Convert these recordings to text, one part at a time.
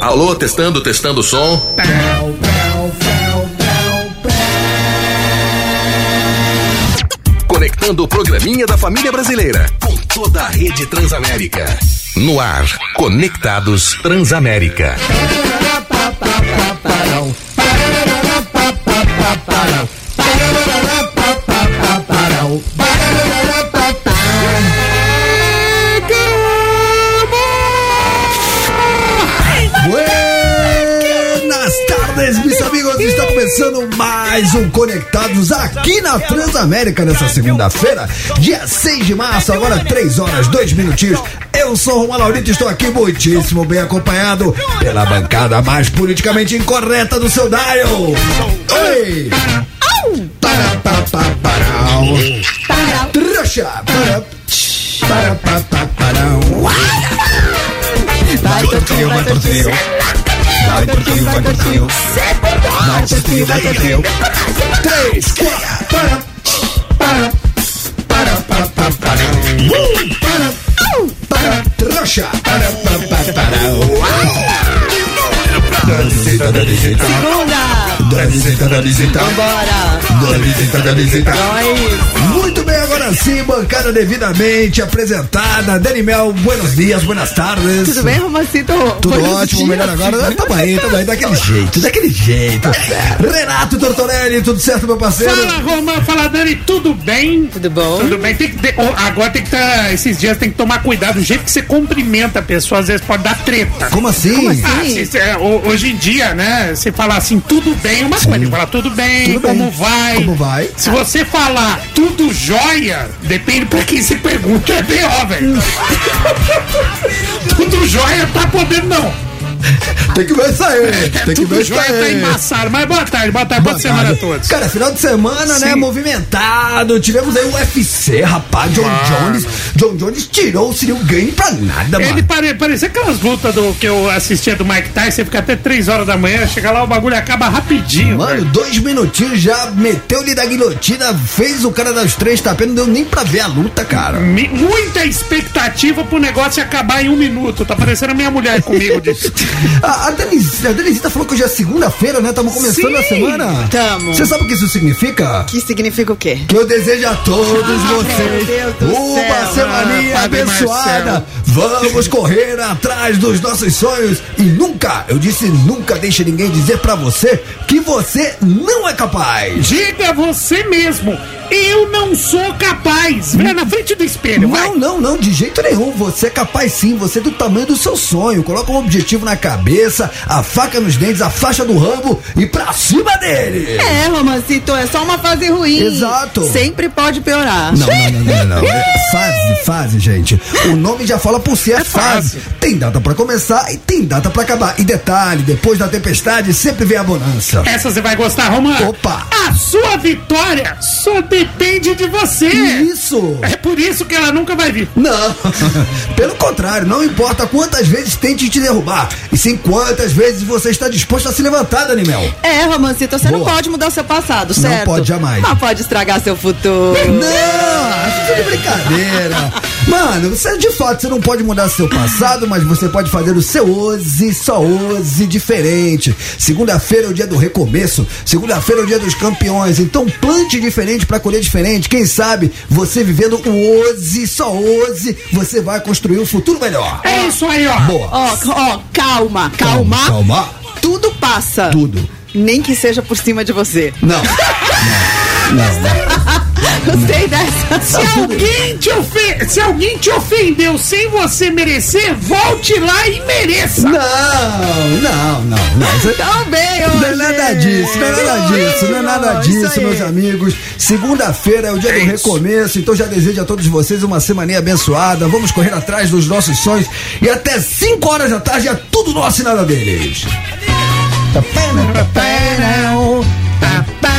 Alô, testando, testando o som. Conectando o programinha da família brasileira com toda a rede Transamérica. No ar, Conectados Transamérica. Começando mais um Conectados aqui na Transamérica nessa segunda-feira, dia 6 de março, agora 3 horas, 2 minutinhos. Eu sou o Romano Laurito e estou aqui muitíssimo bem acompanhado pela bancada mais politicamente incorreta do seu dial. Oi! Para, para, para, para. Trouxa! Para, para, para, para. Vai, tortinho, vai, tortinho. Vai, tortinho, vai, tortinho. Vai, tortinho, vai, tortinho. Três, quatro, para, para, para, para, para, para. Para, para, trouxa. Para, para, para, para. Visita. Segunda! Dá visita, dá visita. Vambora! Dá visita, dá visita. Nós! Bem, agora sim, bancada devidamente apresentada. Daniel, buenos dias, buenas tardes. Tudo bem, Romacito? Tudo Buenos ótimo, dias. melhor agora. Tamo aí, tamo aí, daquele jeito, daquele jeito. Renato Tortorelli, tudo certo, meu parceiro? Fala, Romã, fala, Dani, tudo bem? Tudo bom? Tudo bem, tem que ter- ó, agora tem que estar, esses dias tem que tomar cuidado, o jeito que você cumprimenta a pessoa, às vezes pode dar treta. Como assim? Ah, se- se- é, ho- hoje em dia, né, você falar assim, tudo bem, é uma coisa, falar tudo bem, Tudo bem. como vai? Como vai? Se você falar tudo jóia, depende pra quem se pergunta, é B.O., velho. tudo jóia tá podendo não. Tem que ver isso aí. Tem que ver isso tá aí. embaçado. Mas boa tarde, boa tarde, boa, semana a todos. Cara, final de semana, né? Sim. Movimentado. Tivemos aí o UFC, rapaz. John Mano. Jones. John Jones tirou o Cyril Game pra nada, Ele mano. pare, parecia aquelas lutas do, que eu assistia do Mike Tyson, você fica até 3 horas da manhã, chega lá, o bagulho acaba rapidinho. Mano, velho. dois minutinhos já meteu-lhe da guilhotina, fez o cara das três tapas, não deu nem pra ver a luta, cara. Muita expectativa pro negócio acabar em um minuto. Tá parecendo a minha mulher comigo disso. A, a, Denise, a Denisita falou que hoje é segunda-feira, né? Estamos começando Sim, a semana. tamo. Você sabe o que isso significa? Que significa o quê? Que eu desejo a todos meu vocês uma céu. semaninha Ah, abençoada. Vamos correr atrás dos nossos sonhos e nunca, eu disse nunca deixe ninguém dizer pra você que você não é capaz. Diga você mesmo, eu não sou capaz. Vira na frente do espelho, vai. Não, não, não, de jeito nenhum. Você é capaz sim, você é do tamanho do seu sonho. Coloca um objetivo na cabeça, a faca nos dentes, a faixa do rambo e pra cima dele. É, Romacito, é só uma fase ruim. Exato. Sempre pode piorar. Não, não, não, não, não. É fase, fase, gente. O nome já fala por si, é, fase. fase. Tem data pra começar e tem data pra acabar. E detalhe, depois da tempestade sempre vem a bonança. Essa você vai gostar, Romano. Opa. A sua vitória só depende de você. Isso. É por isso que ela nunca vai vir. Não, pelo contrário, não importa quantas vezes tente te derrubar, e sim quantas vezes você está disposto a se levantar, Danimel. É, Romancito, você não Boa. pode mudar seu passado, Não certo? pode jamais. Mas pode estragar seu futuro. Não, isso é de brincadeira. Mano, você de fato você não pode mudar seu passado, mas você pode fazer o seu hoje, só hoje diferente. Segunda-feira é o dia do recomeço, segunda-feira é o dia dos campeões. Então plante diferente pra colher diferente. Quem sabe você vivendo o hoje, só hoje, você vai construir um futuro melhor. É isso aí, ó. Boa. Ó, ó, calma, calma. Calma. Tudo passa. Tudo. Nem que seja por cima de você. Não. Não. Não. Gostei dessa. Se alguém, te ofe- se alguém te ofendeu sem você merecer, volte lá e mereça. Não, não, não, não. Também, Não é nada disso, não é nada disso, não é nada Isso disso, meus amigos. Segunda-feira é o dia do isso. recomeço, então já desejo a todos vocês uma semaninha abençoada. Vamos correr atrás dos nossos sonhos e até 5 horas da tarde é tudo nosso e nada deles.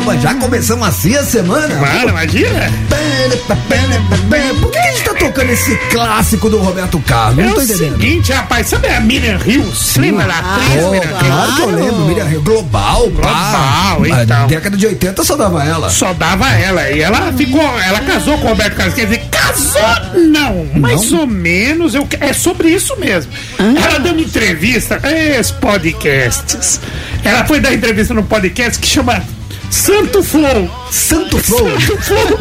Caramba, já começamos assim a semana? Mano, imagina. Por que a gente tá tocando esse clássico do Roberto Carlos? É Não tô o entendendo. seguinte, rapaz, sabe a Miriam Hills? Lembra da atriz Oh, Miriam claro que eu lembro, Miriam Hill. Global, pá. Global, Na então. década de 80 só dava ela. Só dava ela. E ela ficou. Ela casou com o Roberto Carlos. Quer dizer, casou? Não. Mais ou menos. Eu, é sobre isso mesmo. Ela deu uma entrevista. Esses podcasts. Ela foi dar entrevista no podcast que chama Santo Flow. Santo Flow. Santo Flow.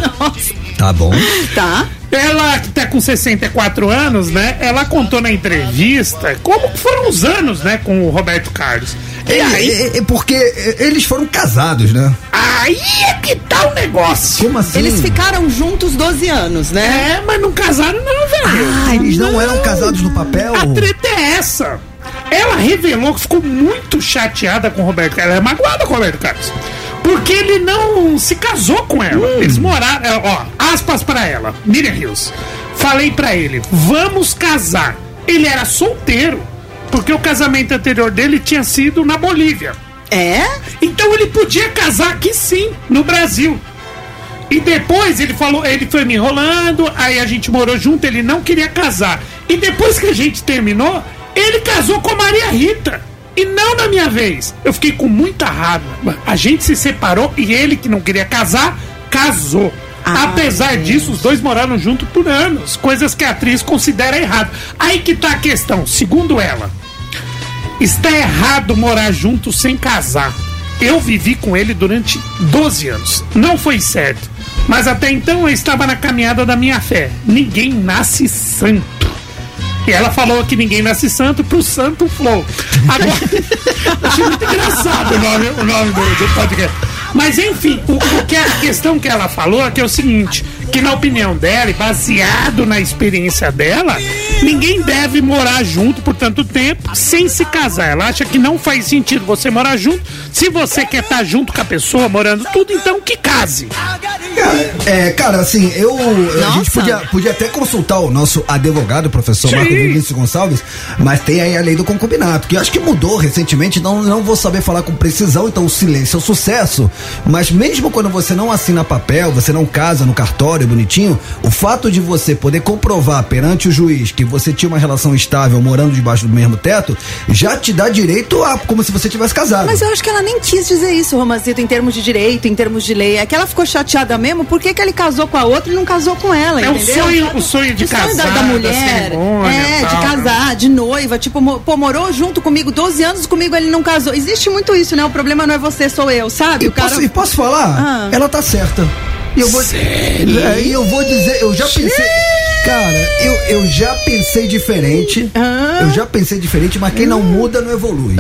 Tá bom. Tá. Ela, que tá com 64 anos, né? Ela contou na entrevista como foram os anos, né? Com o Roberto Carlos. E É, aí, é, é porque eles foram casados, né? aí é que tá o negócio. Como assim? Eles ficaram juntos 12 anos, né? É, mas não casaram não, velho. Ah, eles não, eram casados no papel? A treta é essa. Ela revelou que ficou muito chateada com o Roberto Carlos. Ela é magoada com o Roberto Carlos. Porque ele não se casou com ela. Eles moraram. é, Ó, aspas pra ela. Miriam Hills. Falei pra ele: vamos casar. Ele era solteiro. Porque o casamento anterior dele tinha sido na Bolívia. É? Então ele podia casar aqui sim, no Brasil. E depois ele falou, ele foi me enrolando, aí a gente morou junto, ele não queria casar. E depois que a gente terminou, ele casou com a Maria Rita. E não na minha vez. Eu fiquei com muita raiva. A gente se separou e ele, que não queria casar, casou. Ah, Apesar disso, os dois moraram junto por anos, coisas que a atriz considera errado. Aí que tá a questão, segundo ela. Está errado morar junto sem casar. Eu vivi com ele durante 12 anos. Não foi certo. Mas até então eu estava na caminhada da minha fé. Ninguém nasce santo. E ela falou que ninguém nasce santo pro Santo Flow. Agora, achei muito engraçado o nome, o nome do, do podcast. Mas enfim, o, o que a questão que ela falou é que é o seguinte: que na opinião dela, e baseado na experiência dela, ninguém deve morar junto por tanto tempo sem se casar. Ela acha que não faz sentido você morar junto. Se você quer estar junto com a pessoa, morando tudo, então que case. É, cara, assim, eu. A gente Nossa. podia, podia até consultar o nosso advogado, o professor Sim. Marco Vinícius Gonçalves, mas tem aí a lei do concubinato, que eu acho que mudou recentemente, não, não vou saber falar com precisão, então o silêncio é o sucesso. Mas mesmo quando você não assina papel, você não casa no cartório bonitinho, o fato de você poder comprovar perante o juiz que você tinha uma relação estável morando debaixo do mesmo teto, já te dá direito a como se você tivesse casado. Mas eu acho que ela nem quis dizer isso, Romazito, em termos de direito, em termos de lei. É que ela ficou chateada mesmo, por que que ele casou com a outra e não casou com ela, É o entendeu? sonho, o sonho de O sonho casar, da, da mulher, cerimônia é, de né? casar, de noiva, tipo, pô, morou junto comigo 12 anos, comigo ele não casou. Existe muito isso, né? O problema não é você, sou eu, sabe? E o cara... posso, e posso falar? Ah. Ela tá certa. E eu vou, É, e eu vou dizer, eu já pensei. Cara, eu, eu já pensei diferente. Ah. Eu já pensei diferente, mas quem não muda não evolui.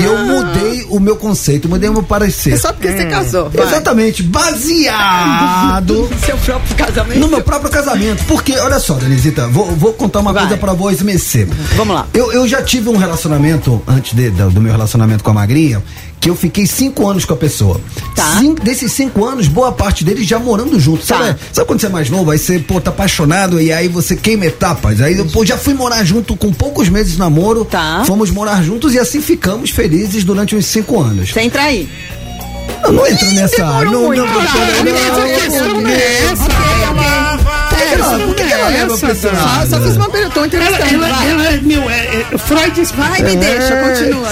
E eu mudei o meu conceito, mudei o meu parecer. É só porque você casou. vai. Exatamente, baseado Seu próprio casamento. no meu próprio casamento. Porque, olha só, Denisita, vou, vou contar uma Vai. coisa pra voz mecer. Vamos lá. Eu, eu já tive um relacionamento, antes de- do, do meu relacionamento com a Magrinha, que eu fiquei cinco anos com a pessoa. Tá. Cinco- desses cinco anos, boa parte deles já morando junto. Tá. Sabe, sabe quando você é mais novo, aí você, pô, tá apaixonado e aí você queima etapas. Aí eu pô, já fui morar junto com poucos meses de namoro. Tá. Fomos morar juntos e assim ficamos felizes durante uns cinco anos. Você entra aí. Eu não entro nessa. demorou Não, não, muito, não, cara. não, Mas a questão não é essa. Por que ela- por que que ela leva pra esse Essa, lado? Só fiz uma pergunta, tô Ela, entrevistando. ela, vai. ela, meu, é, é, Freud Vai, me deixa, continua.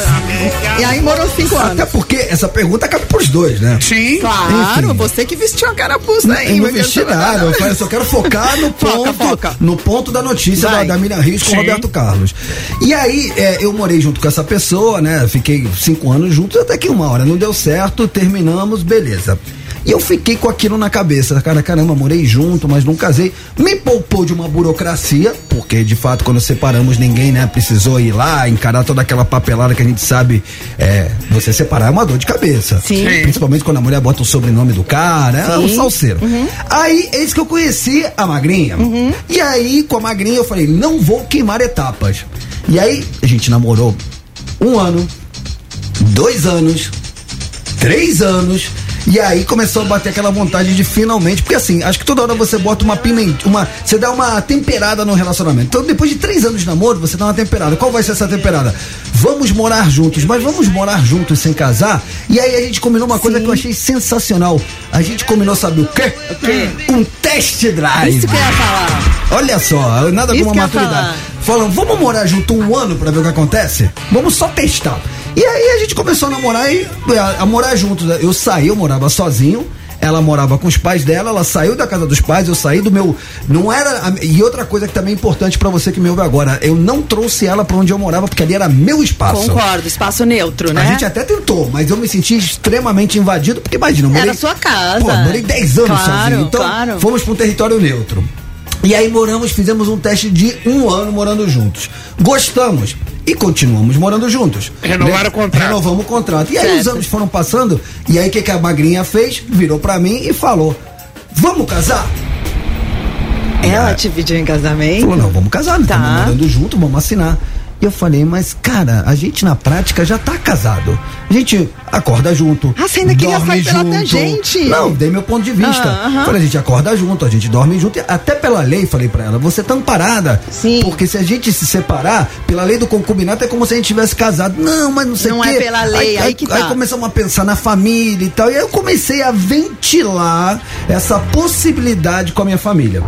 E aí morou cinco Até anos. porque essa pergunta cabe pros dois, né? Sim. Claro, Enfim. você que vestiu a carapuça aí. Eu não vesti cantar nada, eu só quero focar no Foca, ponto, foca. no ponto da notícia da, Vai. da Miriam Rios com o Sim. Roberto Carlos. E aí, é, eu morei junto com essa pessoa, né? Fiquei cinco anos juntos, até que uma hora não deu certo, terminamos, beleza. E eu fiquei com aquilo na cabeça, cara, caramba, morei junto, mas não casei. Me poupou de uma burocracia, porque de fato, quando separamos, ninguém, né, precisou ir lá, encarar toda aquela papelada que a gente sabe, é, você separar é uma dor de cabeça. Sim. Sim. Principalmente quando a mulher bota o sobrenome do cara, é um salseiro. Aí, eis que eu conheci a Magrinha. E aí, com a Magrinha, eu falei, não vou queimar etapas. E aí, a gente namorou um ano, dois anos, três anos. E aí começou a bater aquela vontade de finalmente, porque assim, acho que toda hora você bota uma pimenta, uma, você dá uma temperada no relacionamento. Então, depois de três anos de namoro, você dá uma temperada. Qual vai ser essa temperada? Vamos morar juntos, mas vamos morar juntos sem casar? E aí a gente combinou uma coisa Sim. que eu achei sensacional. A gente combinou, sabe o quê? quê? Um test drive. Isso que eu ia falar. Olha só, nada Isso a maturidade. Falam, vamos morar junto um ano pra ver o que acontece? Vamos só testar. E aí a gente começou a namorar e a, a morar juntos. Eu saí, eu morava sozinho. Ela morava com os pais dela, ela saiu da casa dos pais, eu saí do meu. Não era. E outra coisa que também é importante pra você que me ouve agora, eu não trouxe ela pra onde eu morava, porque ali era meu espaço. Concordo, espaço neutro, né? A gente até tentou, mas eu me senti extremamente invadido, porque imagina, eu morei. Era sua casa. Pô, morei 10 anos Claro, sozinho. Então, claro. fomos para um território neutro. E aí moramos, fizemos um teste de um ano morando juntos. Gostamos. E continuamos morando juntos. Renovaram Né? o contrato. Renovamos o contrato. E aí Certo. os anos foram passando, e aí o que, que a magrinha fez? Virou pra mim e falou: Vamos casar? Ela te pediu em casamento? Falou, não, vamos casar? Tá. Estamos morando junto, vamos assinar. E eu falei, mas cara, a gente na prática já tá casado. A gente acorda junto. Ah, você ainda queria sair pela junto. tangente. Não, dei meu ponto de vista. Ah, aham. Falei, a gente acorda junto, a gente dorme junto. Até pela lei, falei pra ela, você tá amparada. Sim. Porque se a gente se separar, pela lei do concubinato é como se a gente tivesse casado. Não, mas não sei o Não quê. é pela lei, aí que tá. Aí começamos a pensar na família e tal. E aí eu comecei a ventilar essa possibilidade com a minha família.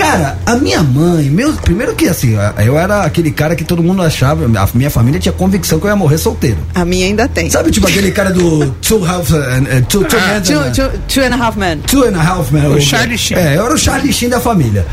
Cara, a minha mãe, meu, primeiro que assim, eu era aquele cara que todo mundo achava, a minha família tinha convicção que eu ia morrer solteiro. A minha ainda tem. Sabe, tipo aquele cara do Two Half, uh, uh, two, two, Men, Two, two, two and a half men. Two and a Half Men. O Charlie Sheen. É, eu era o Charlie Sheen da família.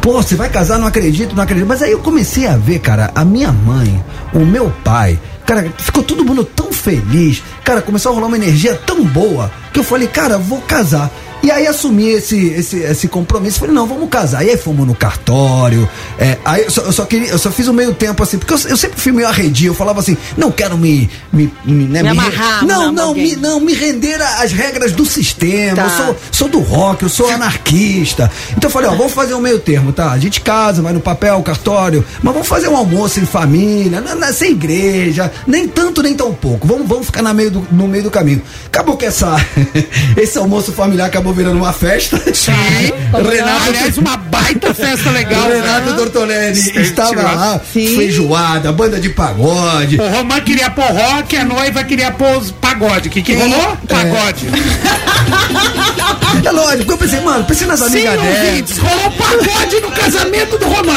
Pô, você vai casar? Não acredito, não acredito. Mas aí eu comecei a ver, cara, a minha mãe, o meu pai, cara, ficou todo mundo tão feliz. Cara, começou a rolar uma energia tão boa que eu falei, cara, vou casar. E aí assumi esse, esse, esse compromisso. Falei, não, vamos casar. E aí fomos no cartório. É, aí eu só, eu só queria, eu só fiz o meio tempo assim, porque eu, eu sempre fui meio arredio. Eu falava assim, não quero me. Me, me, né, Me re- amarrar, Não, não, não, alguém. me, não, me render às regras do sistema. Tá. Eu sou, sou do rock, eu sou anarquista. Então eu falei, ó, vamos fazer um meio termo, tá? A gente casa, vai no papel, cartório, mas vamos fazer um almoço em família, na, na- sem igreja, nem tanto, nem tão pouco. Vamos, vamos ficar na meio do, no meio do caminho. Acabou que essa, esse almoço familiar acabou virando uma festa. Sim. Renato, Aliás, uma baita festa legal. Renato né? Tortorelli Sim, estava lá, Sim. feijoada, banda de pagode. O Romã queria pôr rock, a noiva queria pôr os pagode. O que, que rolou? Pagode. É lógico, eu pensei, mano, pensei nas Sim, amigas dela. ouvintes, rolou pagode no casamento do Romã.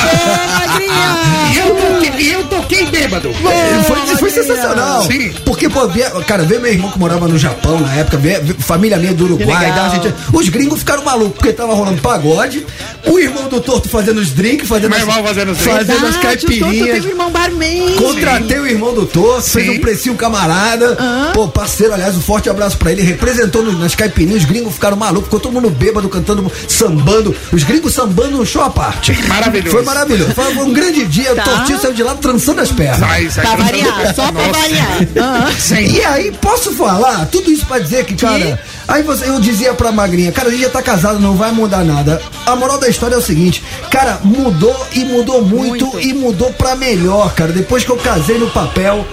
E eu toquei, eu toquei bêbado. É, foi, foi sensacional. Sim. Porque, pô, cara, ver meu irmão que morava no Japão na época, ver, família minha do Uruguai, da Argentina. Os gringos ficaram malucos, porque tava rolando pagode. O irmão do Torto fazendo os drinks, fazendo, Meu as, irmão fazendo os drinks. fazendo as Verdade, o Toto caipirinhas. teve um irmão barman. Contratei o irmão do Torto, fez Sim. um precinho camarada. Pô, parceiro, aliás, um forte abraço pra ele. Representou no- nas caipirinhas, os gringos ficaram malucos, ficou todo mundo bêbado, cantando, sambando. Os gringos sambando no show à parte. Maravilhoso. Foi maravilhoso. Foi um grande dia. Tá. O Tortinho saiu de lá trançando as pernas. Sai, sai, Pra sai. variar, só pra Nossa. variar. Aham. Sim. E aí, posso falar? Tudo isso pra dizer que, cara. Aí você, eu dizia pra Magrinha, cara, a gente já tá casado, não vai mudar nada. A moral da história é o seguinte, cara, mudou e mudou muito, Muito. e mudou pra melhor, cara. Depois que eu casei no papel,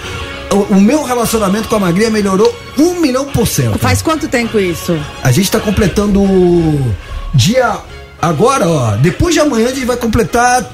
o, o meu relacionamento com a Magrinha melhorou um milhão por cento. Faz quanto tempo isso? A gente tá completando dia. Agora, ó, depois de amanhã a gente vai completar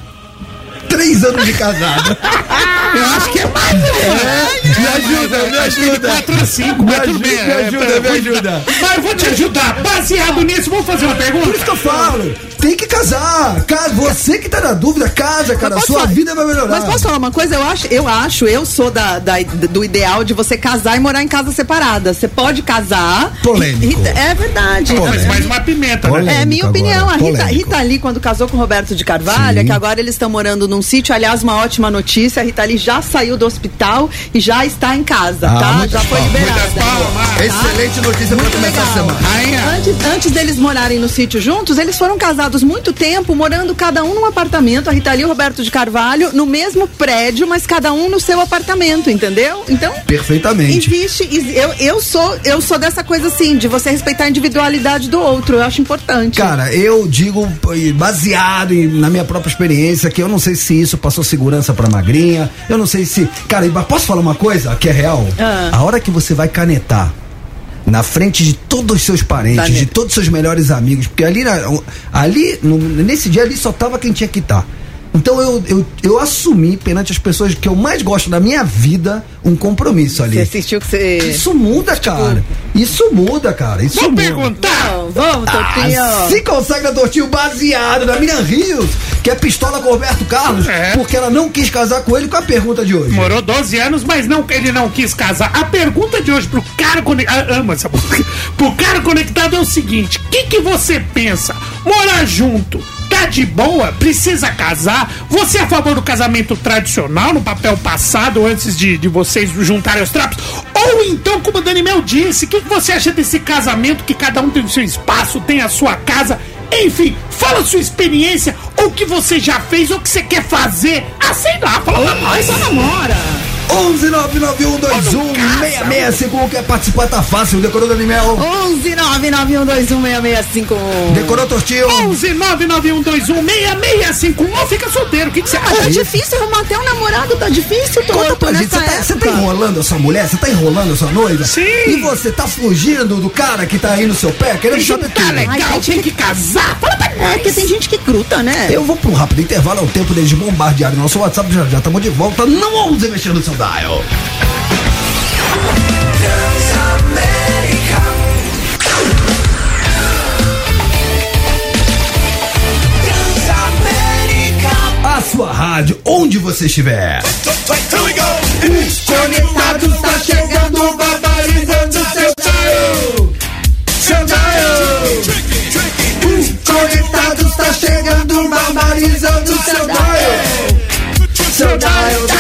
três anos de casado. Eu acho que é mais. me ajuda, me ajuda. 4 a 5, Me ajuda, bem. me é, ajuda, é, me ajuda. Mas eu vou te ajudar. Baseado nisso, vamos fazer uma pergunta? Por isso que eu falo, tem que casar. Ca- Você que tá na dúvida, casa, cara. Sua posso- vida vai melhorar. Mas posso falar uma coisa? Eu acho, eu acho, eu sou da, da- do ideal de você casar e morar em casa separada. Você pode casar. Polêmico. Rita- é verdade. Mas mais uma pimenta, né? Polêmico É minha agora, opinião. A Rita, polêmico. Rita Lee, quando casou com o Roberto de Carvalho, Sim. é que agora eles estão morando num sítio. Aliás, uma ótima notícia: a Rita Lee já saiu do hospital e já está em casa, Ah, tá? Já foi liberada. Palmas. Excelente notícia pra Muito começar a legal. semana. Rainha. Antes, antes deles morarem no sítio juntos, eles foram casados muito tempo, morando cada um num apartamento, a Rita Lee e o Roberto de Carvalho, no mesmo prédio, mas cada um no seu apartamento, entendeu? Então, Perfeitamente. existe. exi- Eu, eu, sou, eu sou dessa coisa assim, de você respeitar a individualidade do outro. Eu acho importante. Cara, eu digo, baseado em- na minha própria experiência, que eu não sei se isso passou segurança pra magrinha. Eu não sei se. Cara, posso falar uma coisa que é real? Ah. A hora que você vai canetar, na frente de todos os seus parentes, Daniel. de todos os seus melhores amigos, porque ali, ali no- nesse dia ali só tava quem tinha que estar. Então eu, eu, eu assumi perante as pessoas que eu mais gosto da minha vida um compromisso ali. Você assistiu que você. Isso muda, cara. Isso muda, cara. Isso Vamos muda. perguntar. Vamos, vamos, Totinho. Ah, se consagra tortinho baseado na Miriam Rios, que é pistola com o Roberto Carlos, É. porque ela não quis casar com ele com a pergunta de hoje. Morou 12 anos, mas não, ele não quis casar. A pergunta de hoje pro cara conectado. Ama essa música. Pro cara conectado é o seguinte: o que, que você pensa? Morar junto? Tá de boa? Precisa casar? Você é a favor do casamento tradicional, no papel passado, antes de, de vocês juntarem os trapos? Ou então, como o Dani Mel disse, o que, você acha desse casamento que cada um tem o seu espaço, tem a sua casa? Enfim, fala a sua experiência, ou o que você já fez, ou o que você quer fazer. Ah, sei lá, fala pra nós, namora. 11 991216651 quer participar, tá fácil. Decorou Dani Mel? 11 991216651. Decorou tortinho? 11 991216651 ou fica solteiro, o que, que você Tá acha? difícil arrumar até um namorado, tá difícil, Conta Toto, pra gente, você tá, você tá enrolando a sua mulher? Você tá enrolando a sua noiva? Sim. E você tá fugindo do cara que tá aí no seu pé, querendo saber Juntar tudo? legal, Ai, tem que casar. Fala pra É, nós. porque tem gente que gruta, né? Eu vou pra um rápido intervalo, é o tempo deles bombardearem nosso WhatsApp, já já estamos de volta. Não ouse mexer no seu dial. A sua rádio, onde você estiver. Conectados tá chegando, barbarizando seu dial. Seu dial. Conectados tá chegando, barbarizando seu dial. Seu dial.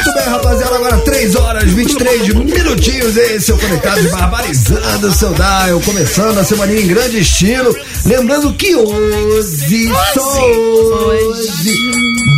Muito bem, rapaziada. Agora 3 horas 23 minutinhos. Esse é o Conectados barbarizando o seu dial. Começando a semana em grande estilo. Lembrando que hoje, só hoje,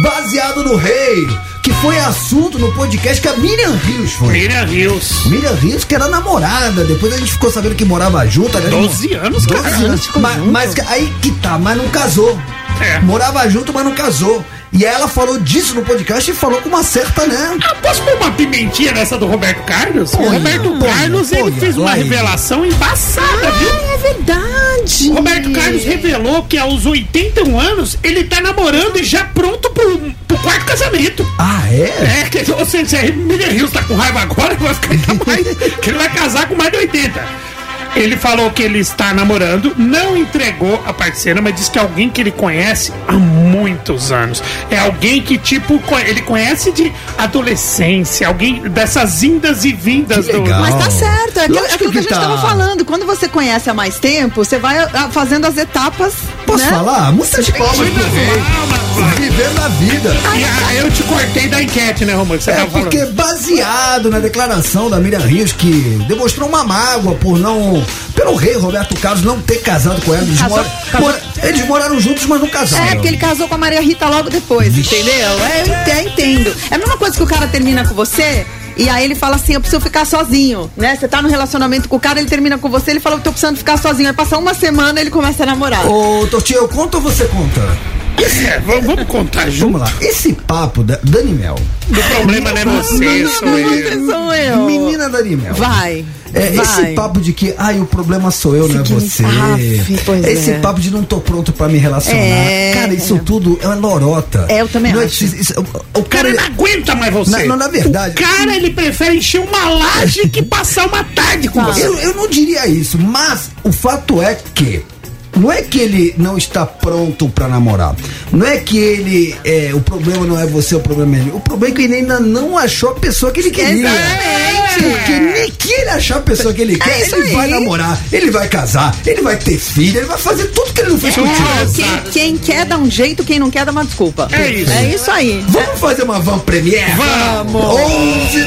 baseado no rei, que foi assunto no podcast que a Miriam Rios foi. Miriam Rios. Miriam Rios, que era namorada, depois a gente ficou sabendo que morava junto. né? 12 anos, 12 cara. anos. Mas, mas aí que tá, mas não casou. É. Morava junto, mas não casou. E ela falou disso no podcast e falou com uma certa, né? Ah, posso pôr uma pimentinha nessa do Roberto Carlos? O Roberto Carlos, ele fez uma revelação embaçada, viu? É verdade. O Roberto Carlos revelou que aos 81 anos ele tá namorando e já pronto pro, pro quarto casamento. Ah, é? É, que, ou seja, se a Miriam Rios tá com raiva agora, vai ficar ainda mais, que ele vai casar com mais de 80. Ele falou que ele está namorando, não entregou a parceira, mas disse que é alguém que ele conhece há muitos anos. É alguém que, tipo, ele conhece de adolescência, alguém dessas indas e vindas Que do. Mas tá certo, é aquilo, é aquilo que, a que gente tá. tava falando. Quando você conhece há mais tempo, você vai ah, fazendo as etapas. Posso né? falar? Muitas palmas pro Muitas Vivendo a vida. E aí eu te cortei da enquete, né, Romano? É tava falando. porque baseado na declaração da Miriam Rios que demonstrou uma mágoa por não pelo rei Roberto Carlos não ter casado com ela. Eles, Casou- mora- casou- mora- eles moraram juntos, mas não casaram. É, porque ele casou com a Maria Rita logo depois, entendeu? É, eu até entendo. É a mesma coisa que o cara termina com você. E aí ele fala assim, eu preciso ficar sozinho, né? Você tá no relacionamento com o cara, ele termina com você, ele fala, eu tô precisando ficar sozinho. Aí passa uma semana ele começa a namorar. Ô, Tortinho, eu conto ou você conta? É, vamos, vamos contar junto. Vamos lá. Esse papo da Dani Mel. O problema não é você, sou eu. Sou eu. Menina Dani Mel. Vai. É, vai. esse papo de que, ai, o problema sou eu, não é você. Esse é. papo de não tô pronto pra me relacionar. É. Cara, isso tudo é uma lorota. É, eu também não acho. preciso- isso- o, o O cara cara. não aguenta mais você. Na- não, na verdade- O cara, ele prefere encher uma laje que passar uma tarde com você. Eu, eu não diria isso, mas o fato é que. Não é que ele não está pronto pra namorar. Não é que ele. É, o problema não é você, o problema é ele. O problema é que ele ainda não achou a pessoa que ele queria. Exatamente. Porque nem que ele achar a pessoa que ele quer, É ele vai namorar, ele vai casar, ele vai ter filho, ele vai fazer tudo que ele não fez contigo. Quem, quem quer dá um jeito, quem não quer dá uma desculpa. É isso. É isso aí. Vamos fazer uma van premiere? Vamos. 11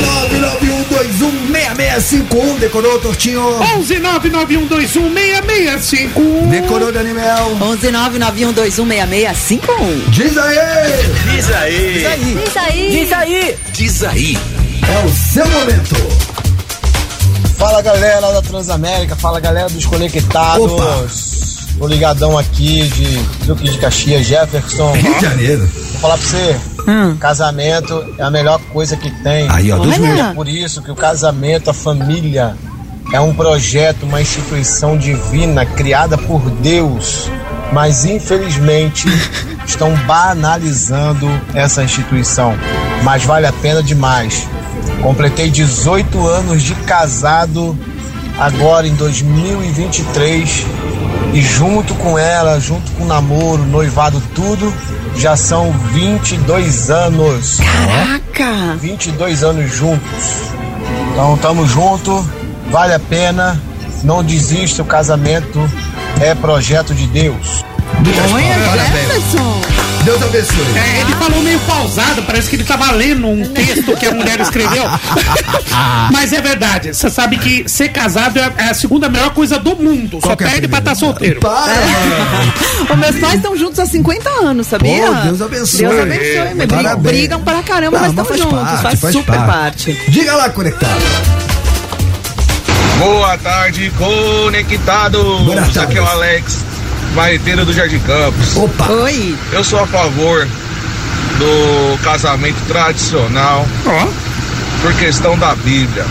991216651. Decorou, Tortinho? 11 991216651. Decorou, Danimel? 11991216651. Diz aí! Diz aí. Isso aí. Diz aí! Diz aí. É o seu momento. Fala galera da Transamérica, fala galera dos Conectados. Opa. O ligadão aqui de Duque de Caxias, Jefferson. Rio de Janeiro. Vou falar pra você, casamento é a melhor coisa que tem. Aí, ó, dos Olha. meus. Por isso que o casamento, a família é um projeto, uma instituição divina criada por Deus, mas infelizmente estão banalizando essa instituição. Mas vale a pena demais. Completei 18 anos de casado agora em 2023 e junto com ela, junto com o namoro, noivado, tudo, já são 22 anos. Caraca! 22 anos juntos. Então tamo junto, vale a pena, não desista, o casamento é projeto de Deus. Olha, Parabéns. Jefferson! Deus abençoe. É, ele falou meio pausado, parece que ele tava lendo um texto que a mulher escreveu. Mas é verdade, você sabe que ser casado é é a segunda melhor coisa do mundo. Qual Só é perde pra estar solteiro. Para, mano. Os meus pais estão juntos há 50 anos, sabia? Pô, Deus abençoe. Deus abençoe. Me brigam, Parabéns. brigam pra caramba, Não, mas estão juntos. parte, faz, faz super parte. parte. Diga lá, conectado. Boa tarde, conectados. Boa tarde. Aqui é o Alex, mariteiro do Jardim Campos. Opa. Oi. Eu sou a favor do casamento tradicional Ó, por questão da Bíblia.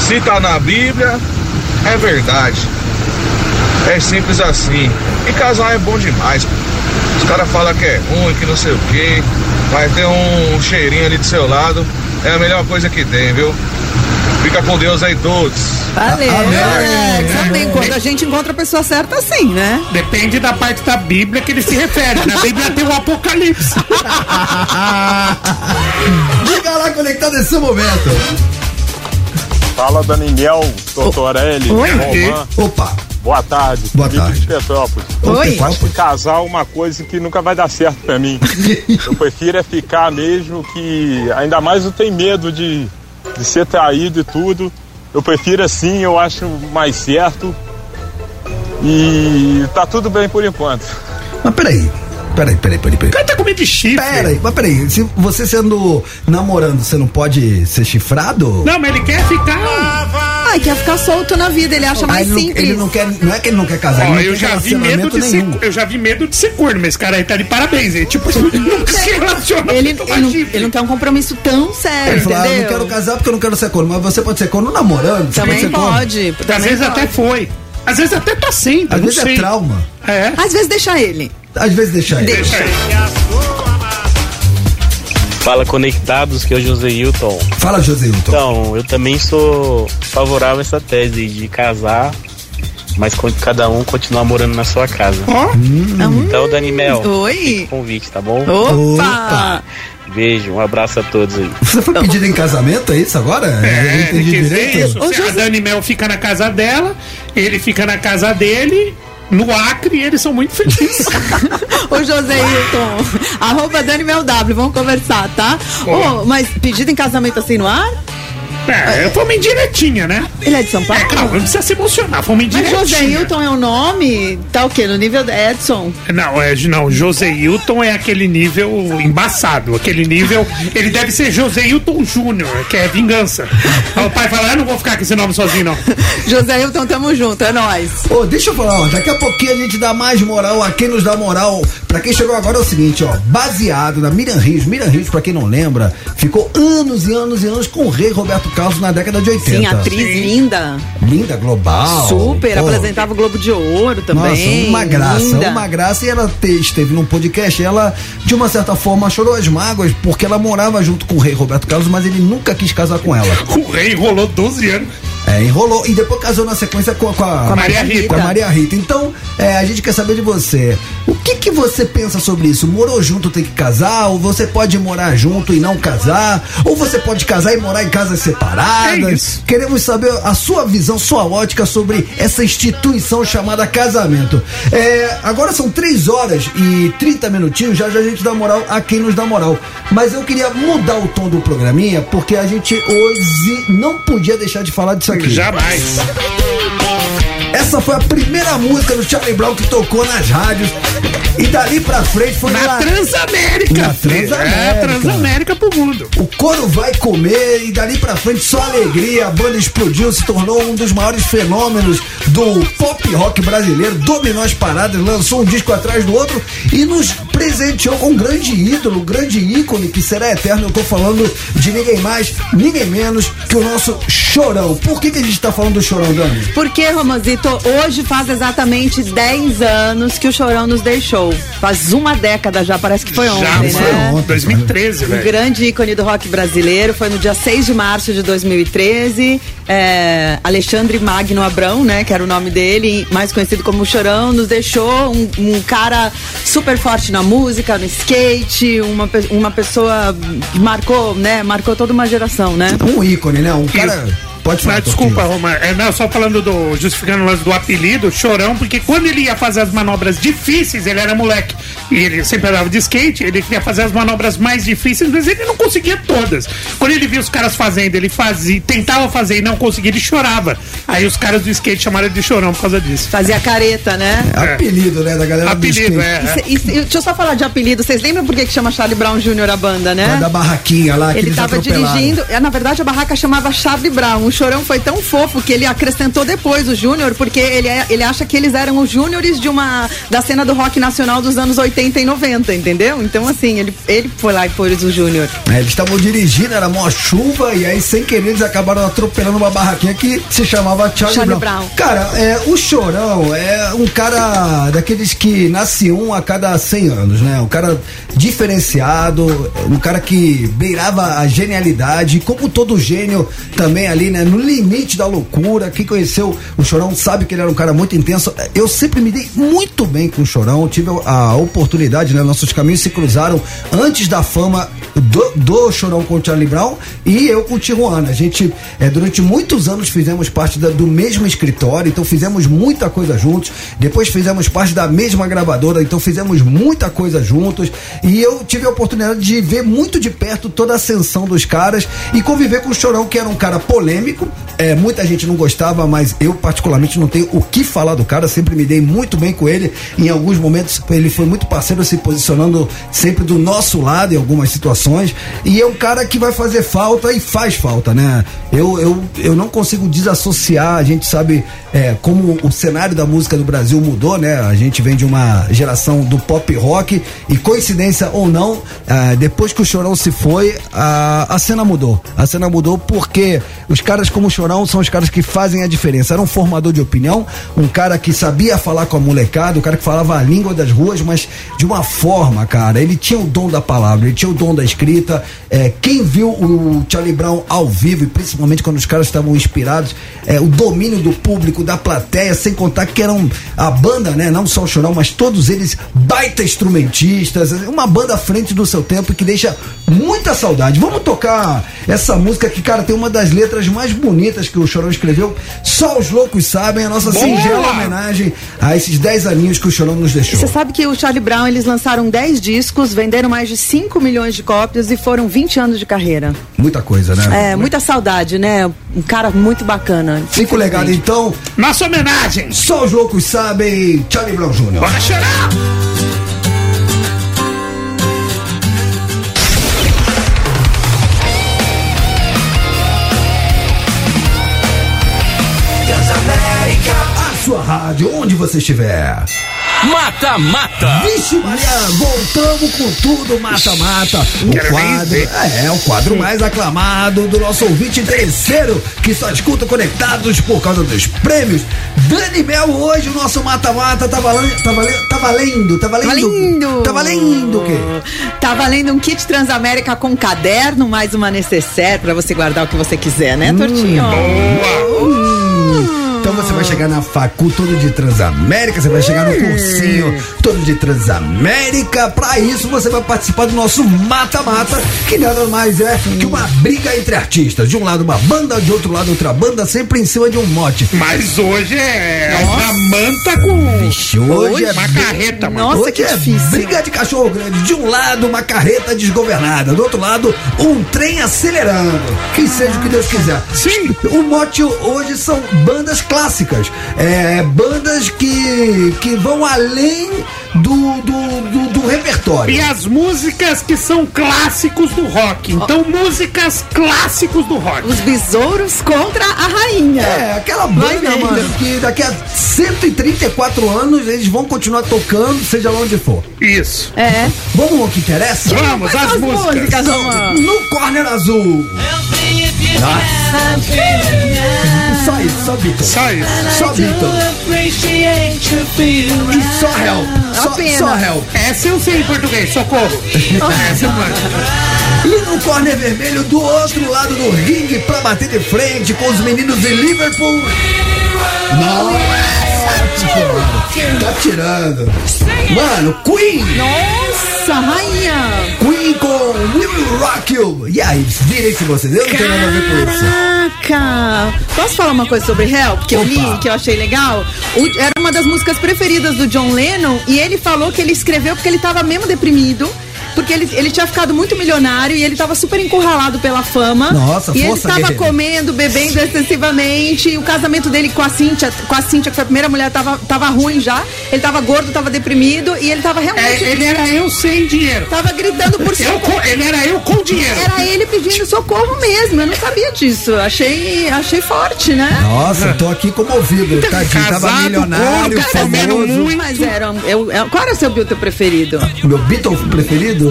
Se tá na Bíblia, é verdade. É simples assim. E casar é bom demais. pô. Os caras falam que é ruim, que não sei o que. Vai ter um cheirinho ali do seu lado. É a melhor coisa que tem, viu? Fica com Deus aí todos. Valeu, Amém. Alex. Amém. Quando a gente encontra a pessoa certa, assim, né? depende da parte da Bíblia que ele se refere. Na Bíblia tem o Apocalipse. Diga lá, conectado nesse momento. Fala Daniel Tortorelli, Oi. Romã. Opa. Boa tarde. Boa Vídeo tarde. de Petrópolis. Oi. Foi? Casar é uma coisa que nunca vai dar certo pra mim. Eu prefiro é ficar mesmo que. Ainda mais eu tenho medo de, de ser traído e tudo. Eu prefiro assim, eu acho mais certo. E tá tudo bem por enquanto. Mas peraí. Peraí, peraí, peraí, O peraí. cara tá com medo de chifre. Peraí, mas peraí, se você sendo namorando, você não pode ser chifrado? Não, mas ele quer ficar. Ai, quer ficar solto na vida, ele acha mais ele, não, simples. ele não quer, não é que ele não quer casar, Ó, ele não eu quer já vi medo de ser, nenhum. eu já vi medo de ser corno, mas esse cara aí tá de parabéns. Ele, tipo, ele não se relaciona Ele, com ele, não, ele não quer um compromisso tão sério, Ele falou, ah, não quero casar porque eu não quero ser corno, mas você pode ser corno namorando, você Também pode ser corno. Às vezes pode. até foi. Às vezes até tá sendo. Às não vezes sei. é trauma, É. Às vezes deixa ele. às vezes deixa ele. Deixa. Fala conectados, que é o José Hilton. Fala, Joséilton. Então, eu também sou favorável a essa tese de casar, mas cada um continuar morando na sua casa. Ó, Então, Dani Mel, Oi. convite, tá bom? Opa! Opa. Beijo, um abraço a todos aí. Você foi pedido em casamento, é isso agora? eu é, entendi quis dizer direito? isso. Ô, a José- Dani Mel fica na casa dela, ele fica na casa dele, no Acre, eles são muito felizes. Ô, José Hilton, arroba Dani Mel W, vamos conversar, tá? Ô, mas pedido em casamento assim no ar? É, foi uma indiretinha, né? Ele é de São Paulo? É, calma, não precisa se emocionar, foi uma Mas indiretinha. José Hilton é o nome? Tá o quê? No nível de Edson? Não, é, não, José Hilton é aquele nível embaçado, aquele nível. Ele deve ser José Hilton Júnior, que é vingança. Aí o pai fala: Eu não vou ficar com esse nome sozinho, não. José Hilton, tamo junto, é nóis. Ô, deixa eu falar, ó, daqui a pouquinho a gente dá mais moral a quem nos dá moral. Pra quem chegou agora é o seguinte, ó, baseado na Miriam Rios. Miriam Rios, pra quem não lembra, ficou anos e anos e anos com o rei Roberto Carlos na década de 80. Sim, atriz linda. Linda, global. Super, Pô, apresentava o Globo de Ouro Nossa, também. uma graça, linda. uma graça. E ela te- esteve num podcast, ela, de uma certa forma, chorou as mágoas, porque ela morava junto com o rei Roberto Carlos, mas ele nunca quis casar com ela. O rei rolou 12 anos. É, enrolou. E depois casou na sequência com, a- com a, Com a Maria Rita. Com a Maria Rita. Então, é, a gente quer saber de você. O que, que você pensa sobre isso? Morou junto tem que casar? Ou você pode morar junto e não casar? Ou você pode casar e morar em casas É separadas? isso. Queremos saber a sua visão, sua ótica sobre essa instituição chamada casamento. É, agora são 3 horas e 30 minutinhos, já já a gente dá moral a quem nos dá moral. Mas eu queria mudar o tom do programinha, porque a gente hoje não podia deixar de falar disso aqui. Jamais. Essa foi a primeira música do Charlie Brown que tocou nas rádios. E dali pra frente foi Na lá. Transamérica. Na. Transamérica. É, Transamérica pro mundo. O coro vai comer e dali pra frente só alegria. A banda explodiu, se tornou um dos maiores fenômenos do pop rock brasileiro. Dominou as paradas, lançou um disco atrás do outro e nos presenteou com um grande ídolo, um grande ícone que será eterno. Eu tô falando de ninguém mais, ninguém menos que o nosso Chorão. Por que, que a gente tá falando do Chorão, Dani? Porque, Hoje faz exatamente 10 anos que o Chorão nos deixou. Faz uma década já, parece que foi ontem, Já né? foi ontem, 2013, Um velho. grande ícone do rock brasileiro. Foi no dia 6 de março de 2013. É, Alexandre Magno Abrão, né? Que era o nome dele, mais conhecido como Chorão, nos deixou um, um cara super forte na música, no skate, uma, uma pessoa que marcou, né? Marcou toda uma geração, né? Um ícone, né? Um cara. Pode falar. Mas, desculpa, Tortinho. Roma. É, não, só falando do. Justificando o lance do apelido, chorão, porque quando ele ia fazer as manobras difíceis, ele era moleque. E ele sempre andava de skate, ele queria fazer as manobras mais difíceis, mas ele não conseguia todas. Quando ele via os caras fazendo, ele fazia, tentava fazer e não conseguia, ele chorava. Aí os caras do skate chamaram ele de chorão por causa disso. Fazia careta, né? É apelido, né? Da galera Apelido, do skate. é. E cê- e cê- deixa eu só falar de apelido. Vocês lembram por que, que chama Charlie Brown Jr. a banda, né? Da barraquinha lá que Ele eles estava atropelaram. dirigindo, é, na verdade a barraca chamava Charlie Brown. O chorão foi tão fofo que ele acrescentou depois o Júnior, porque ele, é- ele acha que eles eram os júniores de uma da cena do rock nacional dos anos 80 e 90, entendeu? Então assim, ele, ele foi lá e pôs o Júnior. É, eles estavam dirigindo, era mó chuva, e aí, sem querer, eles acabaram atropelando uma barraquinha que se chamava Charlie, Charlie Brown. Brown. Cara, é, o Chorão é um cara daqueles que nasce um a cada 100 anos, né? Um cara diferenciado, um cara que beirava a genialidade, como todo gênio também ali, né? No limite da loucura. Quem conheceu o Chorão sabe que ele era um cara muito intenso. Eu sempre me dei muito bem com o Chorão, tive a oportunidade, né? Nossos caminhos se cruzaram antes da fama do, do Chorão com o Charlie Brown e eu com o Tijuana. A gente, é, durante muitos anos, fizemos parte da- do mesmo escritório, então fizemos muita coisa juntos. Depois fizemos parte da mesma gravadora, então fizemos muita coisa juntos. E eu tive a oportunidade de ver muito de perto toda a ascensão dos caras e conviver com o Chorão, que era um cara polêmico. É, muita gente não gostava, mas eu, particularmente, não tenho o que falar do cara. Sempre me dei muito bem com ele. Em alguns momentos, ele foi muito parceiro, se posicionando sempre do nosso lado em algumas situações. E é um cara que vai fazer falta e faz falta, né? Eu, eu, eu não consigo desassociar. A gente sabe é, como o cenário da música do Brasil mudou, né? A gente vem de uma geração do pop rock e coincidência ou não, ah, depois que o Chorão se foi, a, a cena mudou. A cena mudou porque os caras como o Chorão são os caras que fazem a diferença. Era um formador de opinião, um cara que sabia falar com a molecada, um cara que falava a língua das ruas, mas de uma forma, cara. Ele tinha o dom da palavra, ele tinha o dom da escrita. É, quem viu o Charlie Brown ao vivo, e principalmente quando os caras estavam inspirados, é, o domínio do público, da plateia, sem contar que eram a banda, né? Não só o Chorão, mas todos eles baita instrumentistas, uma banda à frente do seu tempo que deixa muita saudade. Vamos tocar essa música que, cara, tem uma das letras mais bonitas que o Chorão escreveu. Só os loucos sabem, a nossa Boa! singela homenagem a esses 10 aninhos que o Chorão nos deixou. Você sabe que o Charlie Brown, eles lançaram 10 discos, venderam mais de 5 milhões de cópias e foram 20 anos de carreira. Muita coisa, né? É, muita saudade, né? Um cara muito bacana. Fico legado, então. Nossa homenagem! Só os loucos sabem, Charlie Brown Jr. Bora chorar! Sua rádio, onde você estiver. Mata Mata. Vixe, Maria, voltamos com tudo, mata-mata. O Quero quadro, ver. é, o quadro mais aclamado do nosso ouvinte terceiro, que só escuta conectados por causa dos prêmios. Dani Mel, hoje o nosso mata-mata tá valendo, tá valendo, tá valendo, tá valendo. Tá valendo! Tá valendo o quê? Tá valendo um kit Transamérica com caderno, mais uma necessaire pra você guardar o que você quiser, né, Tortinho? Então você vai chegar na facu todo de Transamérica, você vai chegar no cursinho todo de Transamérica. Pra isso você vai participar do nosso mata-mata, que nada mais é que uma briga entre artistas. De um lado uma banda, de outro lado outra banda, sempre em cima de um mote. Mas hoje é uma manta com. Vixe, hoje é uma carreta, mano. Nossa, Hoje que é difícil. briga de cachorro grande. De um lado, uma carreta desgovernada. Do outro lado, um trem acelerando. Que seja o que Deus quiser. Sim. O mote hoje são bandas clássicas. É, bandas que, que vão além do, do, do, do repertório. E as músicas que são clássicos do rock. Então, músicas clássicos do rock. Os besouros contra a rainha. É, aquela banda, mano, que daqui a 134 anos eles vão continuar tocando, seja lá onde for. Isso. É. Vamos ao que interessa? Vamos, as são músicas. vamos. No corner azul. Só isso, só Beatles. Só isso. Só Beatles. E só Help. Só, Apenas. só Help. Essa eu sei em português, socorro. Essa eu manjo. E no corner vermelho, do outro lado do ringue, pra bater de frente com os meninos de Liverpool. Nossa, tá tirando. Mano, Queen. Nossa, rainha. Queen com We Will Rock You. E aí, virem-se vocês, eu não tenho nada a ver com isso. Caraca! Posso falar uma coisa sobre Help que eu li, Opa. que eu achei legal? O- era uma das músicas preferidas do John Lennon e ele falou que ele escreveu porque ele tava mesmo deprimido. Porque ele, ele tinha ficado muito milionário e ele tava super encurralado pela fama. Nossa, E ele força, tava guerreiro. comendo, bebendo excessivamente. E o casamento dele com a Cíntia, com a Cíntia, que foi a primeira mulher, tava, tava ruim já. Ele tava gordo, tava deprimido e ele tava realmente. É, ele era eu sem dinheiro. Tava gritando por socorro. com- ele era eu com dinheiro. Era ele pedindo socorro mesmo. Eu não sabia disso. Achei, achei forte, né? Nossa, eu tô aqui comovido. Tadinho, tava Casado, milionário, gordo, comendo famoso. muito. Mas era. Eu, eu- qual era o seu Beatle preferido? Meu Beatle preferido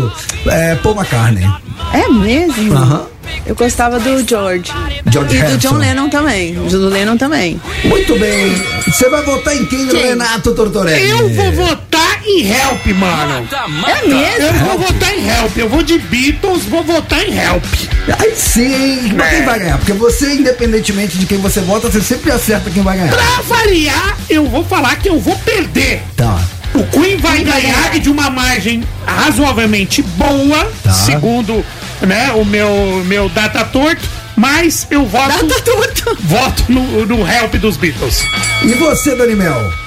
é Paul McCartney. É mesmo? Aham. Eu gostava do George. George e do Harrison. John Lennon também. Do Lennon também. Muito bem. Você vai votar em quem, Renato Tortorelli? Eu vou votar em Help, mano. É Eu mesmo? vou votar em Help. Eu vou de Beatles, vou votar em Help. Aí sim, mas quem É. vai ganhar? Porque você, independentemente de quem você vota, você sempre acerta quem vai ganhar. Pra variar, eu vou falar que eu vou perder. Tá. O Queen vai ganhar de uma margem razoavelmente boa, Tá. segundo né, o meu, meu data torto, mas eu voto, Data torto. voto no, no Help dos Beatles. E você, Dani Mel?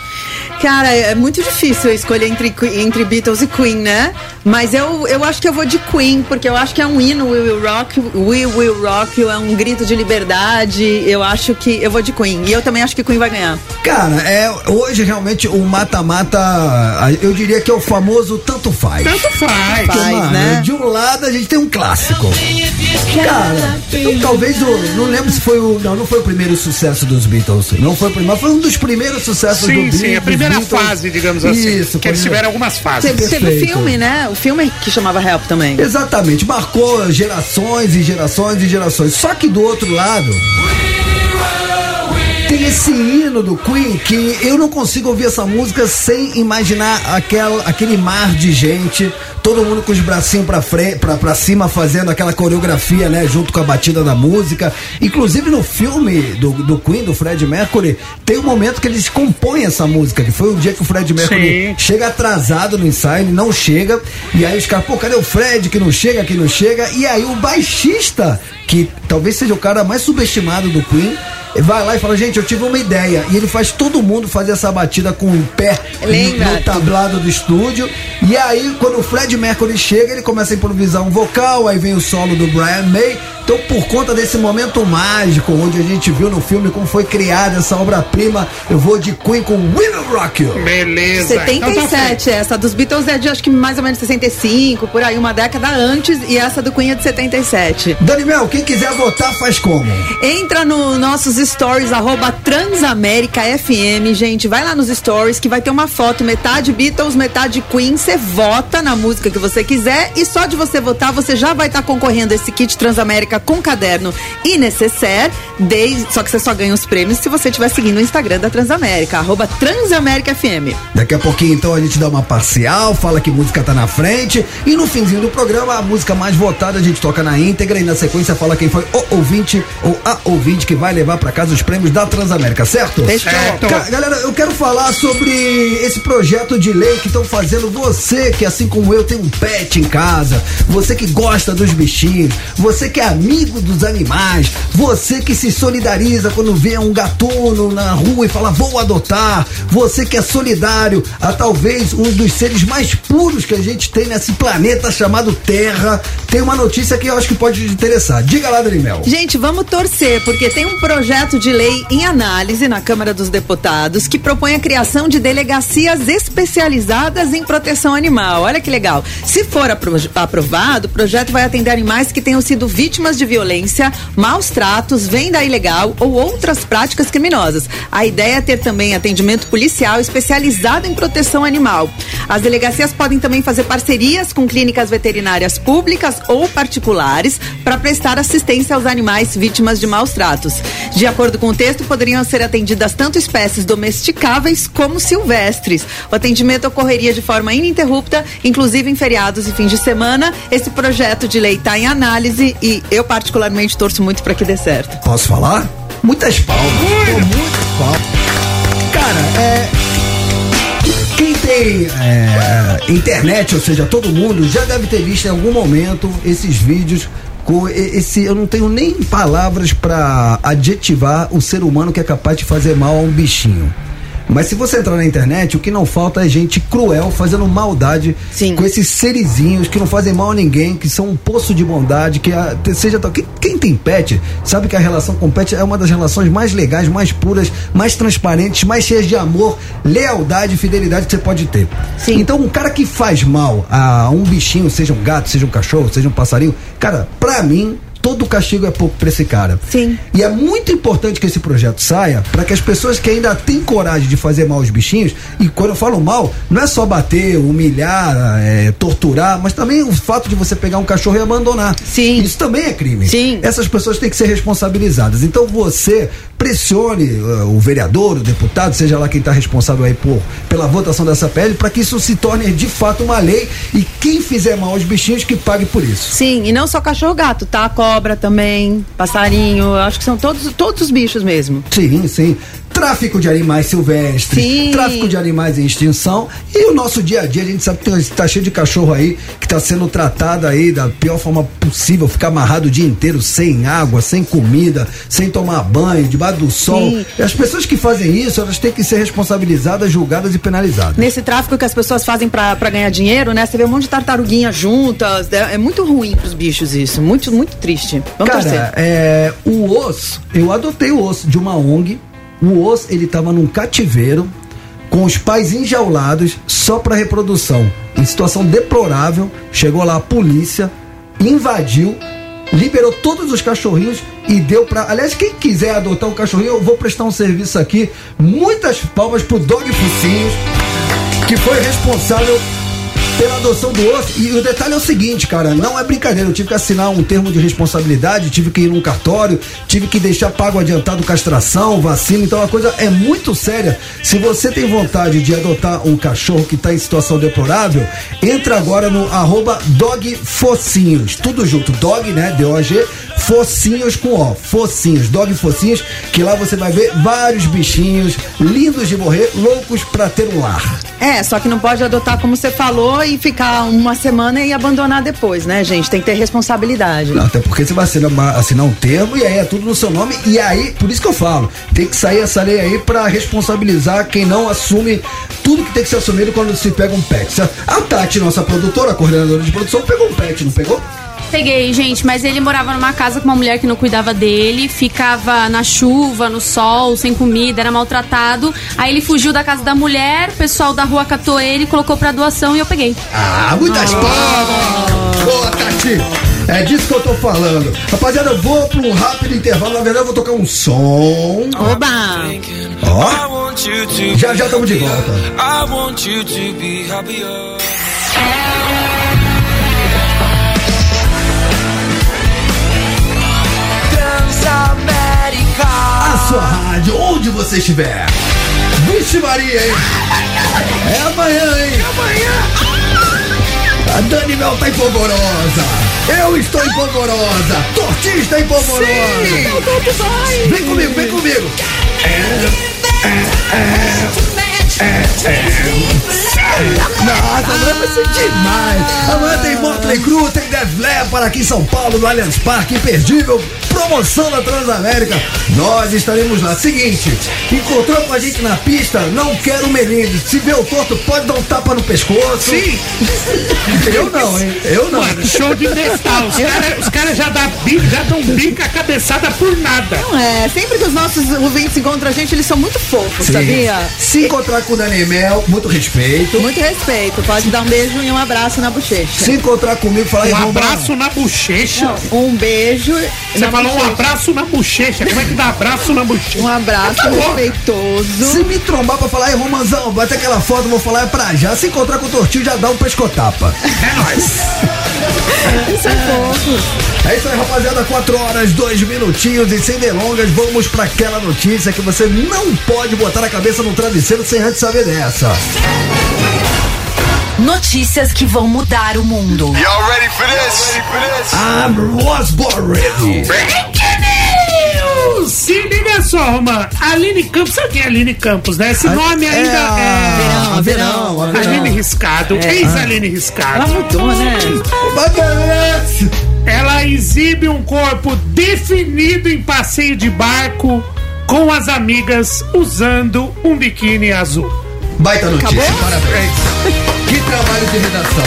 Cara, é muito difícil eu escolher entre, entre Beatles e Queen, né? Mas eu, eu acho que eu vou de Queen, porque eu acho que é um hino, We Will Rock, We Will Rock You, é um grito de liberdade. Eu acho que eu vou de Queen. E eu também acho que Queen vai ganhar. Cara, é, hoje realmente o mata-mata, eu diria que é o famoso tanto faz. Tanto faz. Faz, Mano, né? De um lado a gente tem um clássico. Cara, então, talvez o. Não lembro se foi o. Não, não foi o primeiro sucesso dos Beatles. Não foi o primeiro, foi um dos primeiros sucessos Sim, do sim, a dos primeira Beatles. fase, digamos assim. Isso, que eles foi- tiveram algumas fases. Teve, teve filme, né? O filme que chamava Help também. Exatamente, marcou gerações e gerações e gerações. Só que do outro lado. Tem esse hino do Queen que eu não consigo ouvir essa música sem imaginar aquela, aquele mar de gente, todo mundo com os bracinhos pra, frente, pra, pra cima fazendo aquela coreografia, né? Junto com a batida da música. Inclusive no filme do, do Queen, do Fred Mercury, tem um momento que eles compõem essa música, que foi um dia que o Fred Mercury Sim. chega atrasado no ensaio, ele não chega, e aí os caras, pô, cadê o Fred que não chega, que não chega? E aí o baixista, que talvez seja o cara mais subestimado do Queen, vai lá e fala, gente, eu tive uma ideia. E ele faz todo mundo fazer essa batida com o pé Lembra? no tablado do estúdio. E aí, quando o Fred Mercury chega, ele começa a improvisar um vocal, aí vem o solo do Brian May. Então, por conta desse momento mágico, onde a gente viu no filme como foi criada essa obra-prima, eu vou de Queen com We Will Rock You. Beleza. Então tá 77, essa dos Beatles é de acho que mais ou menos 65, por aí, uma década antes, e essa do Queen é de 77. Daniel, quem quiser votar, faz como? Entra no nossos stories, arroba Transamérica FM, gente. Vai lá nos stories que vai ter uma foto, metade Beatles, metade Queen. Você vota na música que você quiser e só de você votar, você já vai estar concorrendo a esse kit Transamérica com caderno e necessaire. Desde, só que você só ganha os prêmios se você estiver seguindo o Instagram da Transamérica, arroba Transamérica FM. Daqui a pouquinho, então, a gente dá uma parcial, fala que música tá na frente. E no finzinho do programa, a música mais votada a gente toca na íntegra. E na sequência, fala quem foi o ouvinte ou a ouvinte que vai levar pra casa os prêmios da Transamérica, certo? Certo. Galera, eu quero falar sobre esse projeto de lei que estão fazendo você que, assim como eu, tem um pet em casa, você que gosta dos bichinhos, você que é amigo dos animais, você que se solidariza quando vê um gatuno na rua e fala vou adotar, você que é solidário a talvez um dos seres mais puros que a gente tem nesse planeta chamado Terra, tem uma notícia que eu acho que pode te interessar. Diga lá, Daniel. Gente, vamos torcer, porque tem um projeto de lei em análise na Câmara dos Deputados que propõe a criação de delegacias especializadas em proteção animal. Olha que legal. Se for apro aprovado, o projeto vai atender animais que tenham sido vítimas de violência, maus tratos, venda ilegal ou outras práticas criminosas. A ideia é ter também atendimento policial especializado em proteção animal. As delegacias podem também fazer parcerias com clínicas veterinárias públicas ou particulares para prestar assistência aos animais vítimas de maus tratos. De acordo com o texto, poderiam ser atendidas tanto espécies domesticáveis como silvestres. O atendimento ocorreria de forma ininterrupta, inclusive em feriados e fins de semana. Esse projeto de lei está em análise e eu particularmente torço muito para que dê certo. Posso falar? Muitas palmas. Pô, muitas palmas. Cara, é. Quem tem é, internet, ou seja, todo mundo, já deve ter visto em algum momento esses vídeos esse. Eu não tenho nem palavras para adjetivar o ser humano que é capaz de fazer mal a um bichinho. Mas se você entrar na internet, o que não falta é gente cruel fazendo maldade Sim. com esses serizinhos que não fazem mal a ninguém, que são um poço de bondade, que a, seja quem, quem tem pet sabe que a relação com pet é uma das relações mais legais, mais puras, mais transparentes, mais cheias de amor, lealdade e fidelidade que você pode ter. Sim. Então, um cara que faz mal a um bichinho, seja um gato, seja um cachorro, seja um passarinho, cara, pra mim todo castigo é pouco para esse cara. Sim. E é muito importante que esse projeto saia para que as pessoas que ainda têm coragem de fazer mal aos bichinhos, e quando eu falo mal, não é só bater, humilhar, é, torturar, mas também o fato de você pegar um cachorro e abandonar. Sim. Isso também é crime. Sim. Essas pessoas têm que ser responsabilizadas. Então você pressione uh, o vereador, o deputado, seja lá quem está responsável aí por, pela votação dessa PL, para que isso se torne de fato uma lei e quem fizer mal aos bichinhos que pague por isso. Sim, e não só cachorro gato, tá? Cobra também, passarinho, acho que são todos, todos os bichos mesmo. Sim, sim. Tráfico de animais silvestres, Sim. tráfico de animais em extinção e o nosso dia a dia, a gente sabe que tá cheio de cachorro aí que tá sendo tratado aí da pior forma possível, ficar amarrado o dia inteiro sem água, sem comida, sem tomar banho, debaixo do sol. Sim. E as pessoas que fazem isso, elas têm que ser responsabilizadas, julgadas e penalizadas. Nesse tráfico que as pessoas fazem pra ganhar dinheiro, né? Você vê um monte de tartaruguinha juntas. É, é muito ruim pros bichos isso. Muito, muito triste. Vamos Cara, torcer. é, o osso, eu adotei o osso de uma ONG. O osso, ele tava num cativeiro com os pais enjaulados só para reprodução. Em situação deplorável, chegou lá a polícia, invadiu, liberou todos os cachorrinhos e deu pra. Aliás, quem quiser adotar um cachorrinho, eu vou prestar um serviço aqui. Muitas palmas pro Dog Focinhos, que foi responsável pela adoção do osso. E o detalhe é o seguinte, cara, não é brincadeira. Eu tive que assinar um termo de responsabilidade, tive que ir num cartório, tive que deixar pago adiantado castração, vacina. Então a coisa é muito séria. Se você tem vontade de adotar um cachorro que está em situação deplorável, entra agora no arroba dog focinhos. Tudo junto, dog, né? D-O-G, focinhos com O. Focinhos, dog focinhos, que lá você vai ver vários bichinhos lindos de morrer, loucos pra ter um lar. É, só que não pode adotar como você falou e ficar uma semana e abandonar depois, né, gente? Tem que ter responsabilidade. Não, até porque você vai assinar, assinar um termo e aí é tudo no seu nome. E aí, por isso que eu falo, tem que sair essa lei aí pra responsabilizar quem não assume tudo que tem que ser assumido quando se pega um pet. A Tati, nossa produtora, coordenadora de produção, pegou um pet, não pegou? Peguei, gente, mas ele morava numa casa com uma mulher que não cuidava dele, ficava na chuva, no sol, sem comida, era maltratado. Aí ele fugiu da casa da mulher, o pessoal da rua catou ele, colocou pra doação e eu peguei. Ah, muitas palmas! Boa, Tati! É disso que eu tô falando. Rapaziada, eu vou pra um rápido intervalo. Na verdade, eu vou tocar um som. Oba! Ó, já já estamos de volta. I want you to be happier. Transamérica. A sua rádio, onde você estiver. Vixe Maria, hein? É amanhã, hein? Amanhã. A Dani Mel tá em polvorosa. Eu estou em polvorosa. Tortinha está em polvorosa. Vem comigo, vem comigo. Nossa, amanhã vai demais. Amanhã tem Motley Crue, tem Def Leppard aqui em São Paulo, no Allianz Parque, imperdível. Promoção da Transamérica. Nós estaremos lá. Seguinte, encontrou com a gente na pista, não quero Melinde. Se vê o torto, pode dar um tapa no pescoço. Sim. Eu não, hein? Eu não. Mano, show de metal. Os caras cara já, dá já dão bico a cabeçada por nada. Não é, sempre que os nossos ouvintes encontram a gente, eles são muito fofos, Sim. sabia? Se encontrar com o Dani Mel, muito respeito. Muito respeito, Pode dar um beijo e um abraço na bochecha. Se encontrar comigo, falar Um abraço na bochecha. Um beijo. Você falou um bochecha. abraço na bochecha. Como é que dá abraço na bochecha? Um abraço Tá respeitoso. Se me trombar pra falar, aí, Romanzão, bate aquela foto, vou falar é pra já. Se encontrar com o Tortinho, já dá um pescotapa. É nóis. Isso é fofo. É isso aí, rapaziada. 4 horas, 2 minutinhos e sem delongas, vamos pra aquela notícia que você não pode botar a cabeça no travesseiro sem antes saber dessa. Notícias que vão mudar o mundo. Y'all ready for this? I was born ready. Se liga só, Romã. Aline Campos, sabe quem é Aline Campos, né? Esse A- nome é ainda a- é. a Verão, a Verão. Aline Riscado, ex-Aline Riscado. Ela mudou, né? Bagulho. Ela exibe um corpo definido em passeio de barco com as amigas usando um biquíni azul. Baita notícia, Acabou? parabéns. Que trabalho de redação.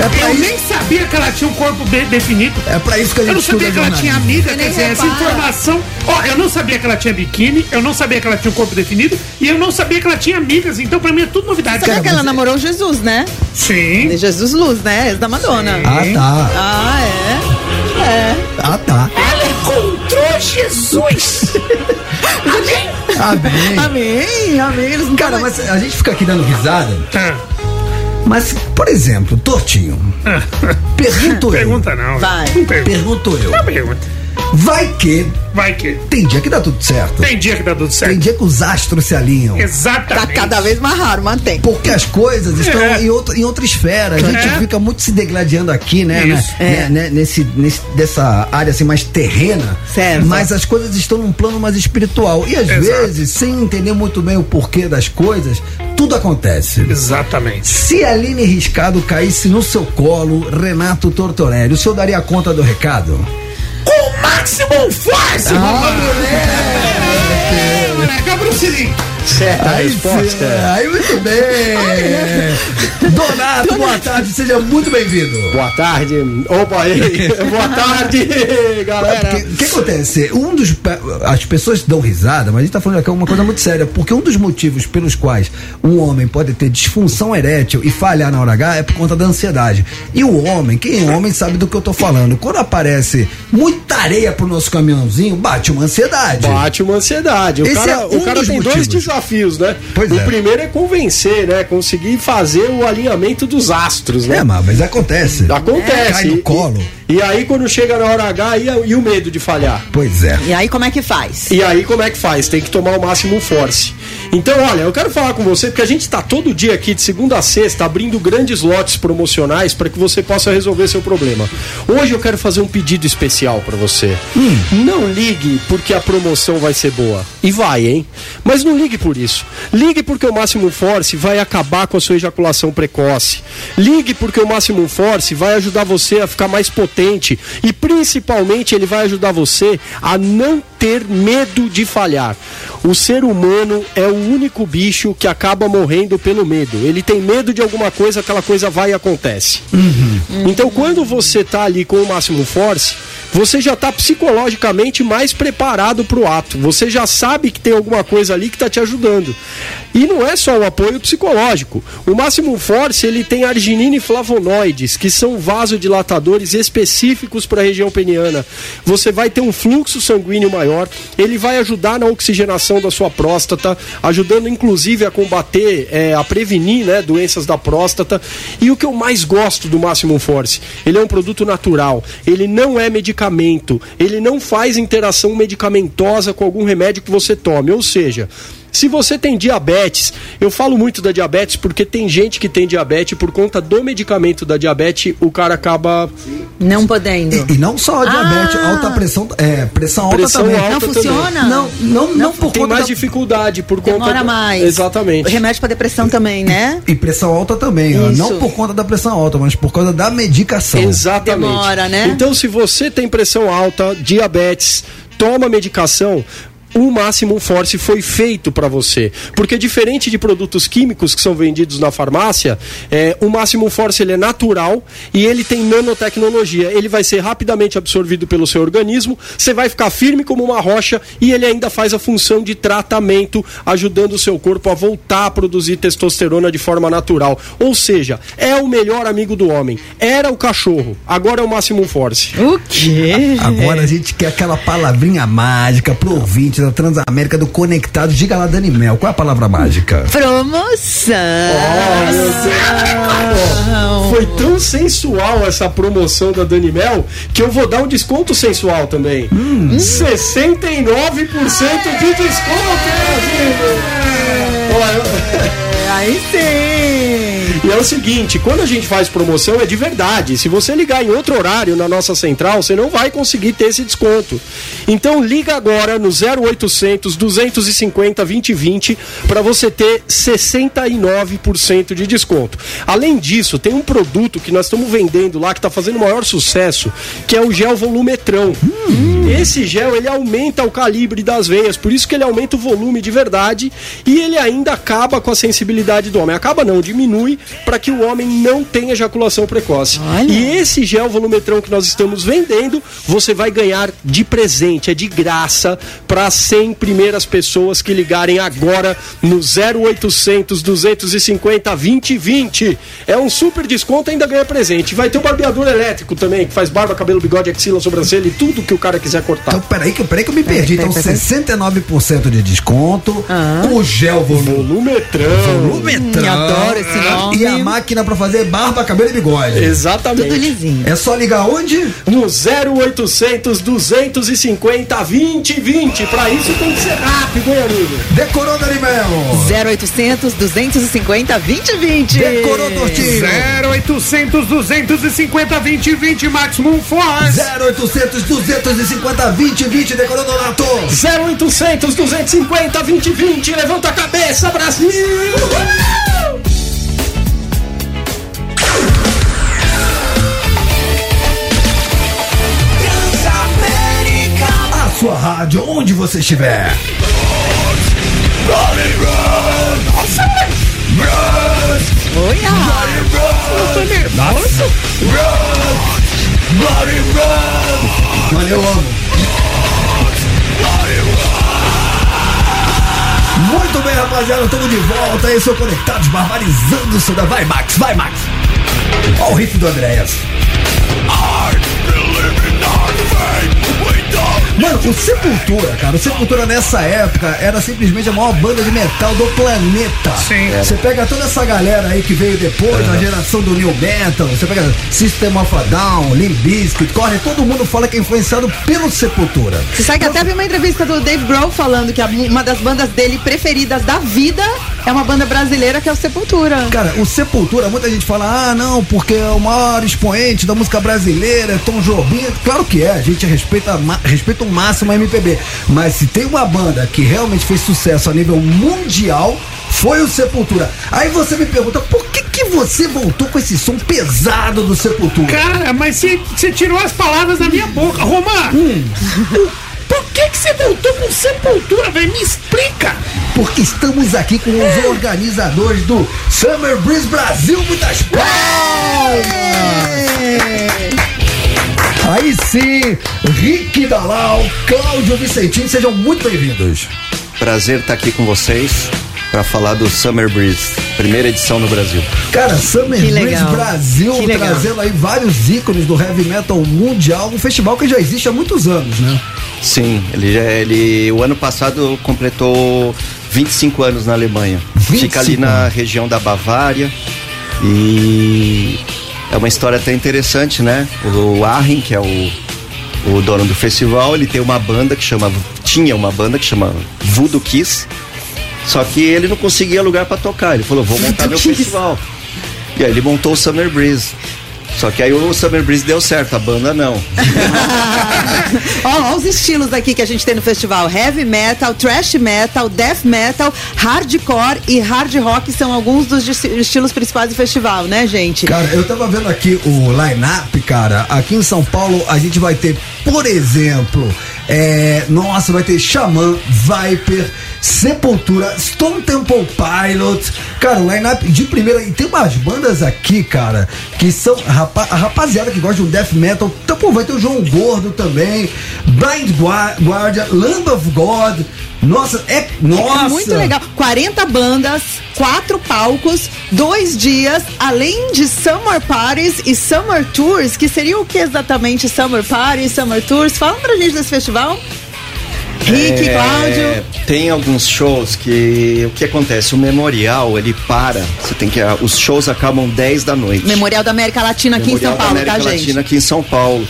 É Eu isso, nem sabia que ela tinha um corpo bem definido. é pra isso que a Eu gente não sabia que ela tinha amiga, quer dizer, essa informação. Ó, eu não sabia que ela tinha biquíni, eu não sabia que ela tinha um corpo definido e eu não sabia que ela tinha amigas, então pra mim é tudo novidade. Sabe que ela namorou Jesus, né? Sim. Jesus Luz, né? Ex da Madonna. Ah, tá. Ah, é? É. Ah, tá. Ela encontrou Jesus. Amém. Amém, amém. Não Cara, mas a gente fica aqui dando risada. Ah, Mas, por exemplo, Tortinho. Pergunto eu. Pergunta não. Vai. Não pergunta. Pergunto eu. Não pergunta. Vai que Vai que. tem dia que dá tudo certo. Tem dia que dá tudo Tem certo. dia que os astros se alinham. Tá Exatamente. cada vez mais raro, mantém. Porque as coisas estão É. em, outra, em outra esfera. A gente É. fica muito se degladiando aqui, né? né, Isso. né, né, nesse, nesse- dessa área assim mais terrena. Certo. Mas as coisas estão num plano mais espiritual. E às Exato. vezes, sem entender muito bem o porquê das coisas, tudo acontece. Exatamente. Se a Aline Riscado caísse no seu colo, Renato Tortorelli, o senhor daria conta do recado? Máximo força, Ah, É, moleque, é o Lee. Certa Aí, resposta. aí muito bem. Donato, boa tarde, seja muito bem-vindo. Boa tarde. Opa, aí. Boa tarde, galera. O que acontece? Um dos. As pessoas dão risada, mas a gente tá falando aqui uma coisa muito séria. Porque um dos motivos pelos quais um homem pode ter disfunção erétil e falhar na hora H é por conta da ansiedade. E o homem, quem é homem sabe do que eu tô falando. Quando aparece muita areia pro nosso caminhãozinho, bate uma ansiedade. Bate uma ansiedade. O Esse cara, é um o cara dos tem dois motivos. Desafios, né? Pois o é. primeiro é convencer, né? Conseguir fazer o alinhamento dos astros, né? É, mas, acontece. Acontece. Cai no E- colo. E, e aí, quando chega na hora H, e, e o medo de falhar? Pois é. E aí, como é que faz? E aí, como é que faz? Tem que tomar o máximo force. Então, olha, eu quero falar com você porque a gente está todo dia aqui, de segunda a sexta, abrindo grandes lotes promocionais para que você possa resolver seu problema. Hoje eu quero fazer um pedido especial para você. Não ligue porque a promoção vai ser boa. E vai, hein? Mas não ligue por isso. Ligue porque o Máximo Force vai acabar com a sua ejaculação precoce. Ligue porque o Máximo Force vai ajudar você a ficar mais potente e principalmente ele vai ajudar você a não ter medo de falhar. O ser humano é o único bicho que acaba morrendo pelo medo. Ele tem medo de alguma coisa, aquela coisa vai e acontece. Então, quando você tá ali com o máximo force, você já tá psicologicamente mais preparado pro ato. Você já sabe que tem alguma coisa ali que tá te ajudando. E não é só o apoio psicológico. O máximo force, ele tem arginina e flavonoides, que são vasodilatadores específicos para a região peniana. Você vai ter um fluxo sanguíneo maior, ele vai ajudar na oxigenação da sua próstata, ajudando inclusive a combater, eh, a prevenir né, doenças da próstata. E o que eu mais gosto do Máximo Force, ele é um produto natural, ele não é medicamento, ele não faz interação medicamentosa com algum remédio que você tome. Ou seja, se você tem diabetes, eu falo muito da diabetes porque tem gente que tem diabetes e por conta do medicamento da diabetes, o cara acaba Não podendo. E, e não só a diabetes, Ah. alta pressão, é, pressão alta Pressão também. alta Não também. funciona? Não, não, não, por tem conta mais da... dificuldade por conta Demora da- mais. Exatamente. Remédio pra depressão também, né? E pressão alta também. Isso. não por conta da pressão alta, mas por causa da medicação. Exatamente. Demora, né? Então, se você tem pressão alta, diabetes, toma medicação, o Maximum Force foi feito para você. Porque diferente de produtos químicos que são vendidos na farmácia, é, o Maximum Force ele é natural e ele tem nanotecnologia. Ele vai ser rapidamente absorvido pelo seu organismo, você vai ficar firme como uma rocha e ele ainda faz a função de tratamento, ajudando o seu corpo a voltar a produzir testosterona de forma natural. Ou seja, é o melhor amigo do homem. Era o cachorro, agora é o Maximum Force. O quê? Agora a gente quer aquela palavrinha mágica pro ouvinte da Transamérica do Conectado. Diga lá, Dani Mel, qual é a palavra mágica? Promoção. Foi tão sensual essa promoção da Dani Mel que eu vou dar um desconto sensual também. 69% de desconto, Brasil! Olha, Aí sim. E é o seguinte, quando a gente faz promoção é de verdade. Se você ligar em outro horário na nossa central, você não vai conseguir ter esse desconto. Então liga agora no 0800 250 2020 para você ter 69% de desconto. Além disso, tem um produto que nós estamos vendendo lá que está fazendo o maior sucesso, que é o gel volumetrão. Esse gel ele aumenta o calibre das veias, por isso que ele aumenta o volume de verdade e ele ainda acaba com a sensibilidade do homem. Acaba não, diminui para que o homem não tenha ejaculação precoce. E esse gel volumetrão que nós estamos vendendo, você vai ganhar de presente, é de graça para 100 primeiras pessoas que ligarem agora no 0800 250 2020. É um super desconto, ainda ganha presente. Vai ter o barbeador elétrico também, que faz barba, cabelo, bigode, axila, sobrancelha e tudo que o cara quiser cortar. Então, peraí que, peraí que eu me perdi. peraí, Então, peraí. 69% de desconto, o gel volume. Volumetrão. Volumetrão. Hum, adoro esse nome. E a máquina pra fazer barba, cabelo e bigode. Exatamente. Tudo lisinho. É só ligar onde? No 0800 250 2020. Pra isso tem que ser rápido, hein, amigo? Decorou, Dani Mel. 0800 250 2020. Decorou, Tortinho. 0800 250 2020 Maximum Force. 0800 250 2020. Decorou, Donato. 0800 250 2020. Levanta a cabeça, Brasil! A sua rádio, onde você estiver. Rapaziada, estamos de volta aí, sou Conectados, barbarizando o da... Vai, Max, vai, Max. Olha o riff do Andréas. Mano, o Sepultura, cara, o Sepultura nessa época era simplesmente a maior banda de metal do planeta. Sim. Você pega toda essa galera aí que veio depois, na geração do New Metal, você pega System of a Down, Limp Bizkit, corre, todo mundo fala que é influenciado pelo Sepultura. Você sabe que até vi uma entrevista do Dave Grohl falando que a- uma das bandas dele preferidas da vida é uma banda brasileira que é o Sepultura. Cara, o Sepultura, muita gente fala, ah, não, porque é o maior expoente da música brasileira, é Tom Jobim. Claro que é, a gente respeita, respeita o máximo a MPB. Mas se tem uma banda que realmente fez sucesso a nível mundial, foi o Sepultura. Aí você me pergunta, por que, que você voltou com esse som pesado do Sepultura? Cara, mas você tirou as palavras da minha boca. Romar, por que que você voltou com Sepultura, velho? Me explica. Porque estamos aqui com os organizadores do Summer Breeze Brasil. Muitas palmas! Aí sim, Rick Dalal, Cláudio Vicentinho, sejam muito bem-vindos. Prazer estar aqui com vocês para falar do Summer Breeze, primeira edição no Brasil. Cara, Summer Que Breeze legal. Brasil Que legal. trazendo aí vários ícones do heavy metal mundial, um festival que já existe há muitos anos, né? Sim, ele, já- ele o ano passado completou 25 anos na Alemanha. 25 Fica ali na região da Bavária e é uma história até interessante, né? O Arrin, que é o, o dono do festival, ele tem uma banda que chama tinha uma banda que chama Voodoo Kiss. Só que ele não conseguia lugar pra tocar. Ele falou: "Vou montar meu festival". E aí ele montou o Summer Breeze. Só que aí o Summer Breeze deu certo, a banda não. Ó os estilos aqui que a gente tem no festival: heavy metal, thrash metal, death metal, hardcore e hard rock são alguns dos esti- estilos principais do festival, né, gente? Cara, eu tava vendo aqui o line-up, cara. Aqui em São Paulo a gente vai ter, por exemplo, É, nossa, vai ter Xamã, Viper, Sepultura, Stone Temple Pilots. Cara, line-up de primeira. E tem umas bandas aqui, cara, que são rapa- a rapaziada que gosta de um death metal. Então, pô, vai ter o João Gordo também, Blind Gua- Guardian, Land of God. Nossa, é. Nossa! É muito legal. 40 bandas, quatro palcos, dois dias, além de Summer Parties e Summer Tours, que seria o que exatamente Summer Parties, Summer Tours? Fala pra gente desse festival. Rick, É, Cláudio. Tem alguns shows que o que acontece? O memorial ele para. Você tem que os shows acabam 10 da noite. Memorial da América Latina aqui Memorial em São da Paulo, América tá, gente? Latina aqui em São Paulo.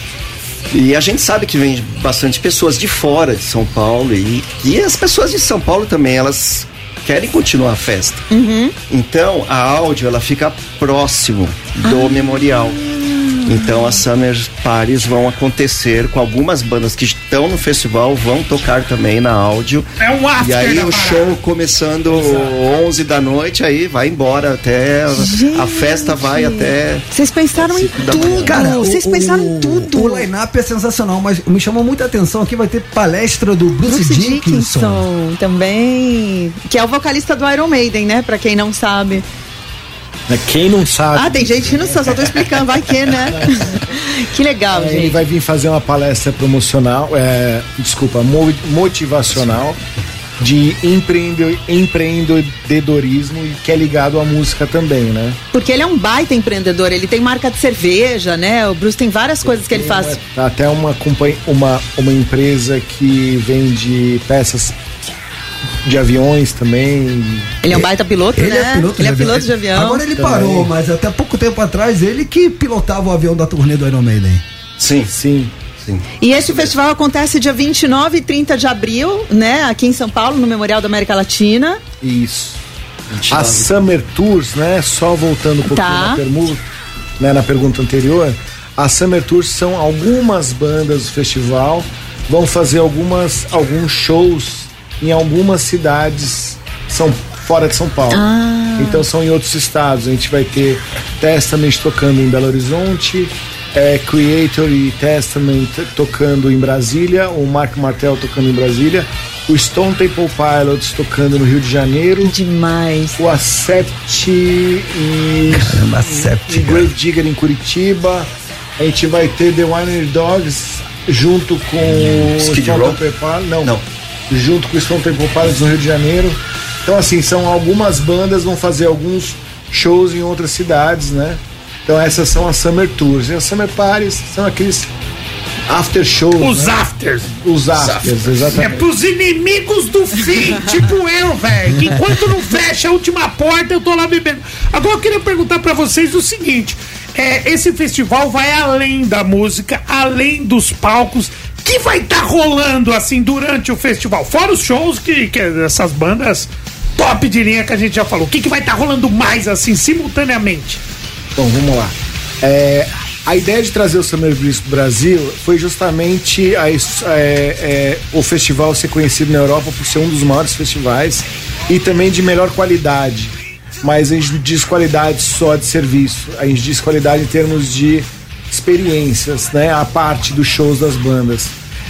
E a gente sabe que vem bastante pessoas de fora de São Paulo e, e as pessoas de São Paulo também, elas querem continuar a festa. Uhum. Então a áudio ela fica próximo do Ah. memorial. Então as Summer Parties vão acontecer com algumas bandas que estão no festival, vão tocar também na áudio. É um after E aí o parada. show começando 11 da noite, aí vai embora até a festa vai até Vocês pensaram em tudo. Cara, o- Vocês pensaram em tudo. O line-up é sensacional, mas me chamou muita atenção aqui. Vai ter palestra do Bruce, Bruce Dickinson. Dickinson também, que é o vocalista do Iron Maiden, né? Pra quem não sabe. Quem não sabe. Ah, tem gente que não sabe, só tô explicando, vai que, né? que legal, É, gente. ele vai vir fazer uma palestra promocional, é, desculpa, mo- motivacional de empreende- empreendedorismo e que é ligado à música também, né? Porque ele é um baita empreendedor, ele tem marca de cerveja, né? O Bruce tem várias coisas que ele faz. Até uma, uma, uma empresa que vende peças de aviões também. Ele é um baita piloto, Ele né? é piloto, ele é de piloto de avião. Agora ele parou, mas até pouco tempo atrás ele que pilotava o avião da turnê do Iron Maiden. Sim, sim. sim. E esse festival acontece dia 29 e 30 de abril, né? Aqui em São Paulo, no Memorial da América Latina. Isso. As Summer Tours, né? Só voltando um pouquinho Tá. na, permu- né, na pergunta anterior, as Summer Tours são algumas bandas do festival, vão fazer algumas, alguns shows em algumas cidades são, fora de São Paulo. Ah. Então são em outros estados. A gente vai ter Testament tocando em Belo Horizonte, é, Creator e Testament tocando em Brasília, o Mark Martel tocando em Brasília, o Stone Temple Pilots tocando no Rio de Janeiro. Demais. O Acept e, Caramba, Acept, e. Grave Digger em Curitiba. A gente vai ter The Winer Dogs junto com o Skid Stone Row? Temple Pilots. Não, junto com o Stone Temple Pilots no Rio de Janeiro. Então, assim, são algumas bandas vão fazer alguns shows em outras cidades, né? Então, essas são as Summer Tours. E as Summer Parties são aqueles after shows. Os né? afters. Os afters, É exatamente. pros inimigos do fim, tipo eu, velho. Que enquanto não fecha a última porta, eu tô lá bebendo. Agora eu queria perguntar pra vocês o seguinte: é, esse festival vai além da música, além dos palcos. Que vai estar rolando assim durante o festival? Fora os shows que, que essas bandas top de linha que a gente já falou. O que, que vai estar rolando mais assim, simultaneamente? Bom, vamos lá. É, a ideia de trazer o Summer Breeze pro Brasil foi justamente a é, é, o festival ser conhecido na Europa por ser um dos maiores festivais e também de melhor qualidade. Mas a gente diz qualidade só de serviço, a gente diz qualidade em termos de experiências, né? A parte dos shows das bandas.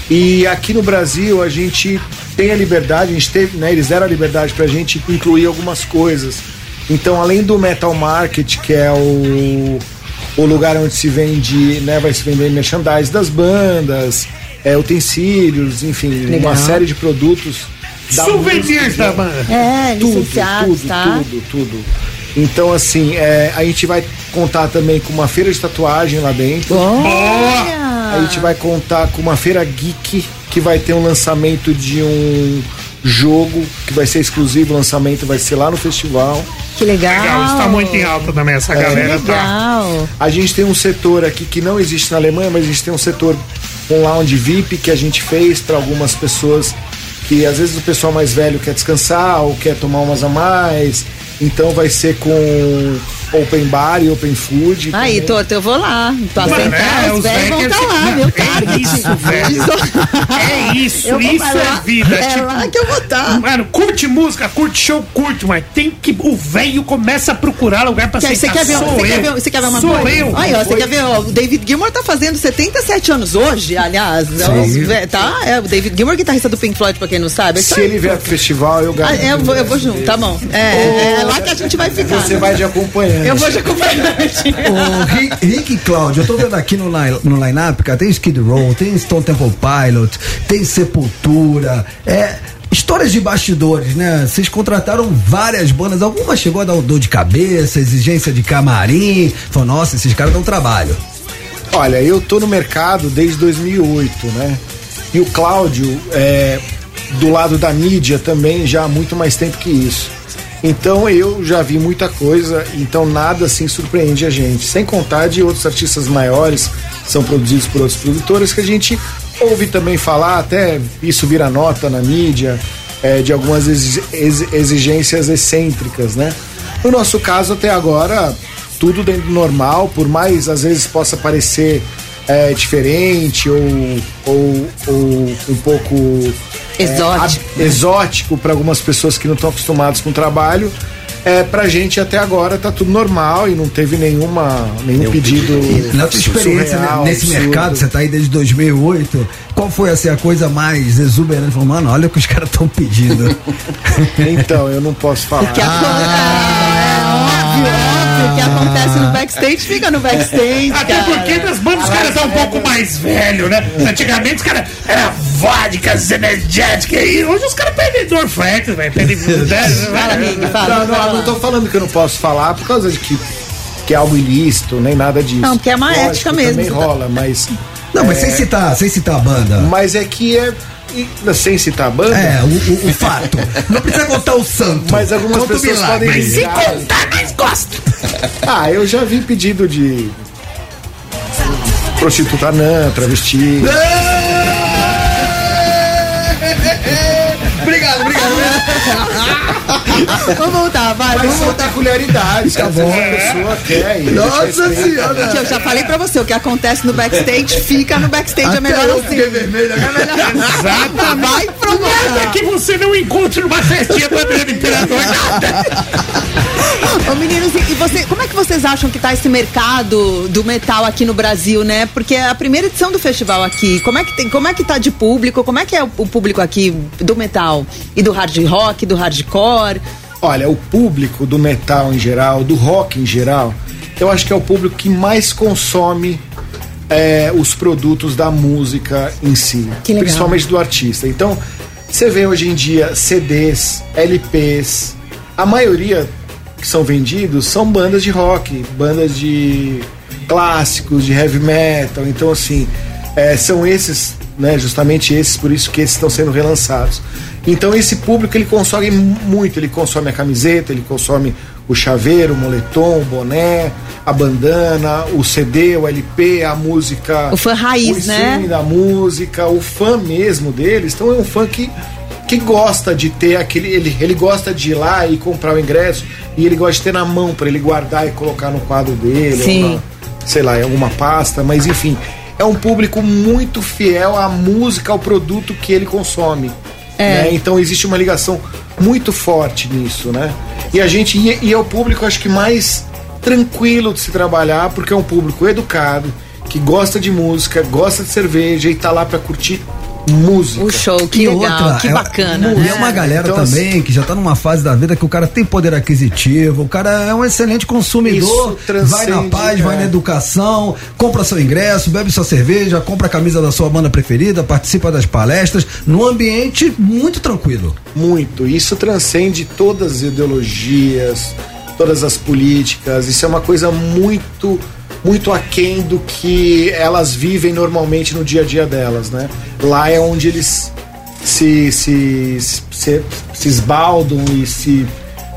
E aqui no Brasil a gente tem a liberdade, a gente teve, né? Eles deram a liberdade pra gente incluir algumas coisas. Então, além do Metal Market, que é o, o lugar onde se vende, né? Vai se vender merchandise das bandas, é, utensílios, enfim, Legal. uma série de produtos. da Souvenirs música, da banda. É, tudo, tudo, tá? tudo, tudo. Então, assim, é, a gente vai contar também com uma feira de tatuagem lá dentro. Olha! A gente vai contar com uma feira geek que vai ter um lançamento de um jogo que vai ser exclusivo, o lançamento vai ser lá no festival. Que legal. Legal, isso tá muito em alta também, essa É. galera tá. Legal. A gente tem um setor aqui que não existe na Alemanha, mas a gente tem um setor, um lounge VIP que a gente fez para algumas pessoas que às vezes o pessoal mais velho quer descansar ou quer tomar umas a mais. Então vai ser com open bar e open food. Aí, também. Torto, eu vou lá. Pra Mano, sentar, é, os os velhos vão estar que- lá, meu é cara. isso, velho. É isso, isso é vida. É tipo, lá que eu vou estar. Mano, curte música, curte show, curte, mas tem que. O velho começa a procurar lugar pra Quer- Você sentar. quer ver, Sou você quer ver, você quer ver uma Sou coisa? eu. Aí, ó, você quer ver, ó, o David Gilmour tá fazendo 77 anos hoje, aliás. Sim. Tá? É, o David Gilmour, guitarrista do Pink Floyd, pra quem não sabe. É Se ele vier pro festival, eu Ah, garanto. é, eu, vou, eu vou junto, tá bom. É, é, é lá que a gente vai ficar. Você vai de acompanhante. Eu vou de acompanhante. Ô, Rick, Rick e Cláudio, eu tô vendo aqui no, line- no line-up, cara, tem Skid Row, tem Stone Temple Pilot, tem Sepultura, é. Histórias de bastidores, né? Vocês contrataram várias bandas, algumas chegou a dar um dor de cabeça, exigência de camarim. Falou, nossa, esses caras dão trabalho. Olha, eu tô no mercado desde 2008, né? E o Cláudio, é, do lado da mídia também, já há muito mais tempo que isso. Então eu já vi muita coisa, então nada assim surpreende a gente. Sem contar de outros artistas maiores, são produzidos por outros produtores, que a gente ouve também falar, até isso vira nota na mídia, é, de algumas exi- exi- exigências excêntricas, né? No nosso caso, até agora, tudo dentro do normal, por mais às vezes possa parecer é, diferente ou, ou, ou um pouco Exótico. ab- exótico para algumas pessoas que não estão acostumadas com o trabalho. É, pra gente até agora tá tudo normal e não teve nenhuma, nenhum pedido. E na tua experiência surreal, nesse absurdo. mercado, você tá aí desde 2008, qual foi assim, a coisa mais exuberante? Falou, mano, olha o que os caras estão pedindo. Então, eu não posso falar. Que é óbvio, óbvio, que acontece no backstage, fica no backstage. Até cara. porque das bandas os caras são um pouco mais velhos, né? Antigamente os caras eram vodkas, energéticas, e hoje os caras pedem Dorflex, velho. Pedem. Fala, Rick, fala. Não, não, não tô falando que eu não posso falar por causa de que, que é algo ilícito, nem nada disso. Não, porque é uma Lógico, ética mesmo, Também tá- rola, mas. Não, mas é, sem citar, sem citar a banda. Mas é que é. E- Sem citar a banda. É, o, o- o fato. Não precisa contar o santo. Mas algumas Conta pessoas milagre. podem se contar, mas gosto. Ah, eu já vi pedido de. Prostituta anã, travesti. Obrigado, obrigado. Vamos voltar, vai, Mas vamos voltar. peculiaridades, Tá vezes a pessoa quer. e Nossa senhora. Eu já falei pra você, o que acontece no backstage, fica no backstage, é melhor Até eu assim. fiquei vermelho agora. Exato. Vai pro Nada que você não encontre numa festinha do Adriano Imperador, nada. Ô meninos, e e você, como é que vocês acham que tá esse mercado do metal aqui no Brasil, né? Porque é a primeira edição do festival aqui. Como é que tem, como é que tá de público? Como é que é o, o público aqui do metal e do hard rock, do hardcore? Olha, o público do metal em geral, do rock em geral, eu acho que é o público que mais consome é, os produtos da música em si, principalmente do artista. Então, você vê hoje em dia CDs, LPs, a maioria que são vendidos são bandas de rock, bandas de clássicos, de heavy metal. Então, assim, é, são esses, né, justamente esses, por isso que esses estão sendo relançados. Então, esse público ele consome muito, ele consome a camiseta, ele consome o chaveiro, o moletom, o boné, a bandana, o CD, o LP, a música. O fã raiz, o né? da música, o fã mesmo deles. Então, é um fã que que gosta de ter aquele. Ele, ele gosta de ir lá e comprar o ingresso e ele gosta de ter na mão para ele guardar e colocar no quadro dele, Sim. sei lá, em alguma pasta, mas enfim, é um público muito fiel à música, ao produto que ele consome. É. né? Então existe uma ligação muito forte nisso, né? E a gente. E, e é o público, acho que mais tranquilo de se trabalhar, porque é um público educado, que gosta de música, gosta de cerveja e tá lá para curtir música. O show, que E legal, outra, que é- bacana. E né? é uma galera Então, também que já tá numa fase da vida que o cara tem poder aquisitivo, o cara é um excelente consumidor, vai na paz, é. vai na educação, compra seu ingresso, bebe sua cerveja, compra a camisa da sua banda preferida, participa das palestras, num ambiente muito tranquilo. Muito. Isso transcende todas as ideologias, todas as políticas. Isso é uma coisa muito, muito aquém do que elas vivem normalmente no dia a dia delas, né? Lá é onde eles se, se, se, se esbaldam e se,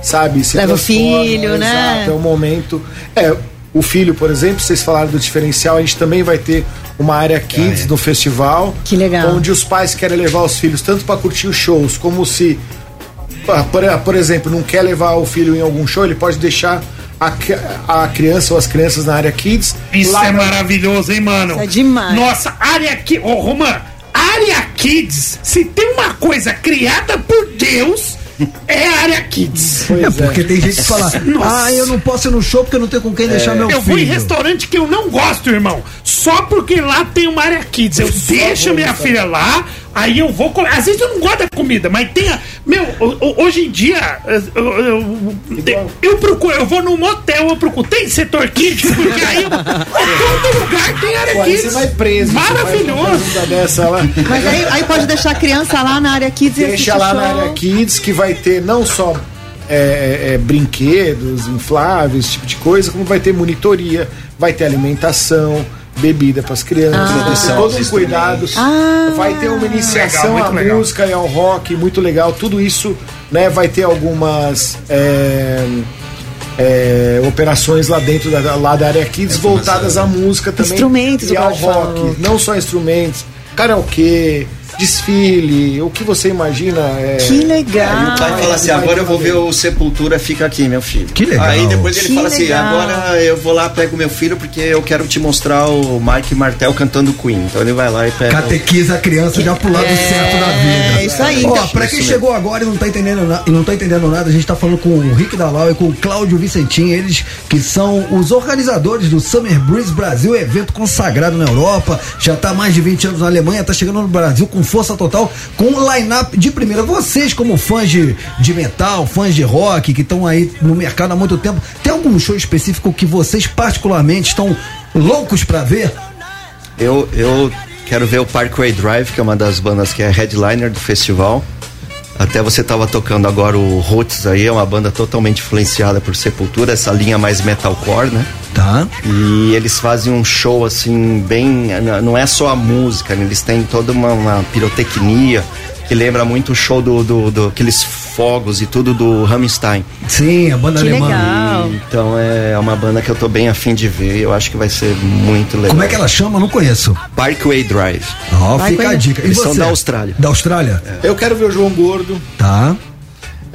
sabe, se Leva o filho, né? Exato, é o momento. É, o filho, por exemplo, vocês falaram do diferencial, a gente também vai ter uma área kids no festival. Que legal. Onde os pais querem levar os filhos tanto para curtir os shows, como se, ah, por, por exemplo, não quer levar o filho em algum show, ele pode deixar a, a criança ou as crianças na área kids. Isso é maravilhoso, hein, mano? Isso é demais. Nossa, área Kids. Ô, Romã, área Kids, se tem uma coisa criada por Deus, é a área Kids. É porque tem gente que fala, ah, eu não posso ir no show porque eu não tenho com quem deixar meu eu filho. vou em restaurante que eu não gosto, irmão. Só porque lá tem uma área kids. Eu deixo minha filha lá, aí eu vou comer. Às vezes eu não gosto da comida, mas tem. a- Meu, ho- ho- hoje em dia, eu, eu, eu- eu procuro, eu vou num motel, eu procuro. Tem setor kids? Porque aí eu, todo lugar tem área Pô, aí kids. você vai preso. Maravilhoso. pergunta Dessa lá. Mas aí, aí pode deixar a criança lá na área kids e Deixa lá show. na área Kids que vai ter não só é, é, é, brinquedos infláveis, esse tipo de coisa, como vai ter monitoria, vai ter alimentação, bebida para as crianças, Ah. ter todo um cuidado, Ah. vai ter uma iniciação Legal, à legal. música e ao rock, muito legal, tudo isso, né? Vai ter algumas é, é, operações lá dentro da, lá da área Kids voltadas à música também Instrumentos, e ao rock, falou. não só instrumentos, karaokê, desfile, o que você imagina é Que legal. E o pai fala assim: agora eu vou ver o Sepultura, fica aqui, meu filho. Que legal. Aí depois ele Que fala assim: legal. agora eu vou lá, pego meu filho, porque eu quero te mostrar o Mike Martel cantando Queen. Então ele vai lá e pega. Catequiza a criança já pro lado É, certo da vida. é isso aí. Ó, Então- pra quem chegou agora e não tá entendendo, na- e não tá entendendo nada, a gente tá falando com o Rick Dalau e com o Cláudio Vicentim, eles que são os organizadores do Summer Breeze Brasil, evento consagrado na Europa, já tá há mais de 20 anos na Alemanha, tá chegando no Brasil com força total, com um line-up de primeira. Vocês, como fãs de, de metal, fãs de rock, que estão aí no mercado há muito tempo, tem algum show específico que vocês particularmente estão loucos pra ver? Eu, eu quero ver o Parkway Drive, que é uma das bandas que é headliner do festival. Até você tava tocando agora o Roots aí, é uma banda totalmente influenciada por Sepultura, essa linha mais metalcore, né? Tá. E eles fazem um show assim, bem. Não é só a música, né? eles têm toda uma, uma pirotecnia que lembra muito o show do, do, do- aqueles fogos e tudo do Rammstein. Sim, a banda Que alemã. legal. Então é uma banda que eu tô bem afim de ver, eu acho que vai ser muito legal. Como é que ela chama? Eu Não conheço. Parkway Drive. Ó, Vai fica a dica. E Eles são da Austrália. Da Austrália? Eu quero ver o João Gordo, Tá.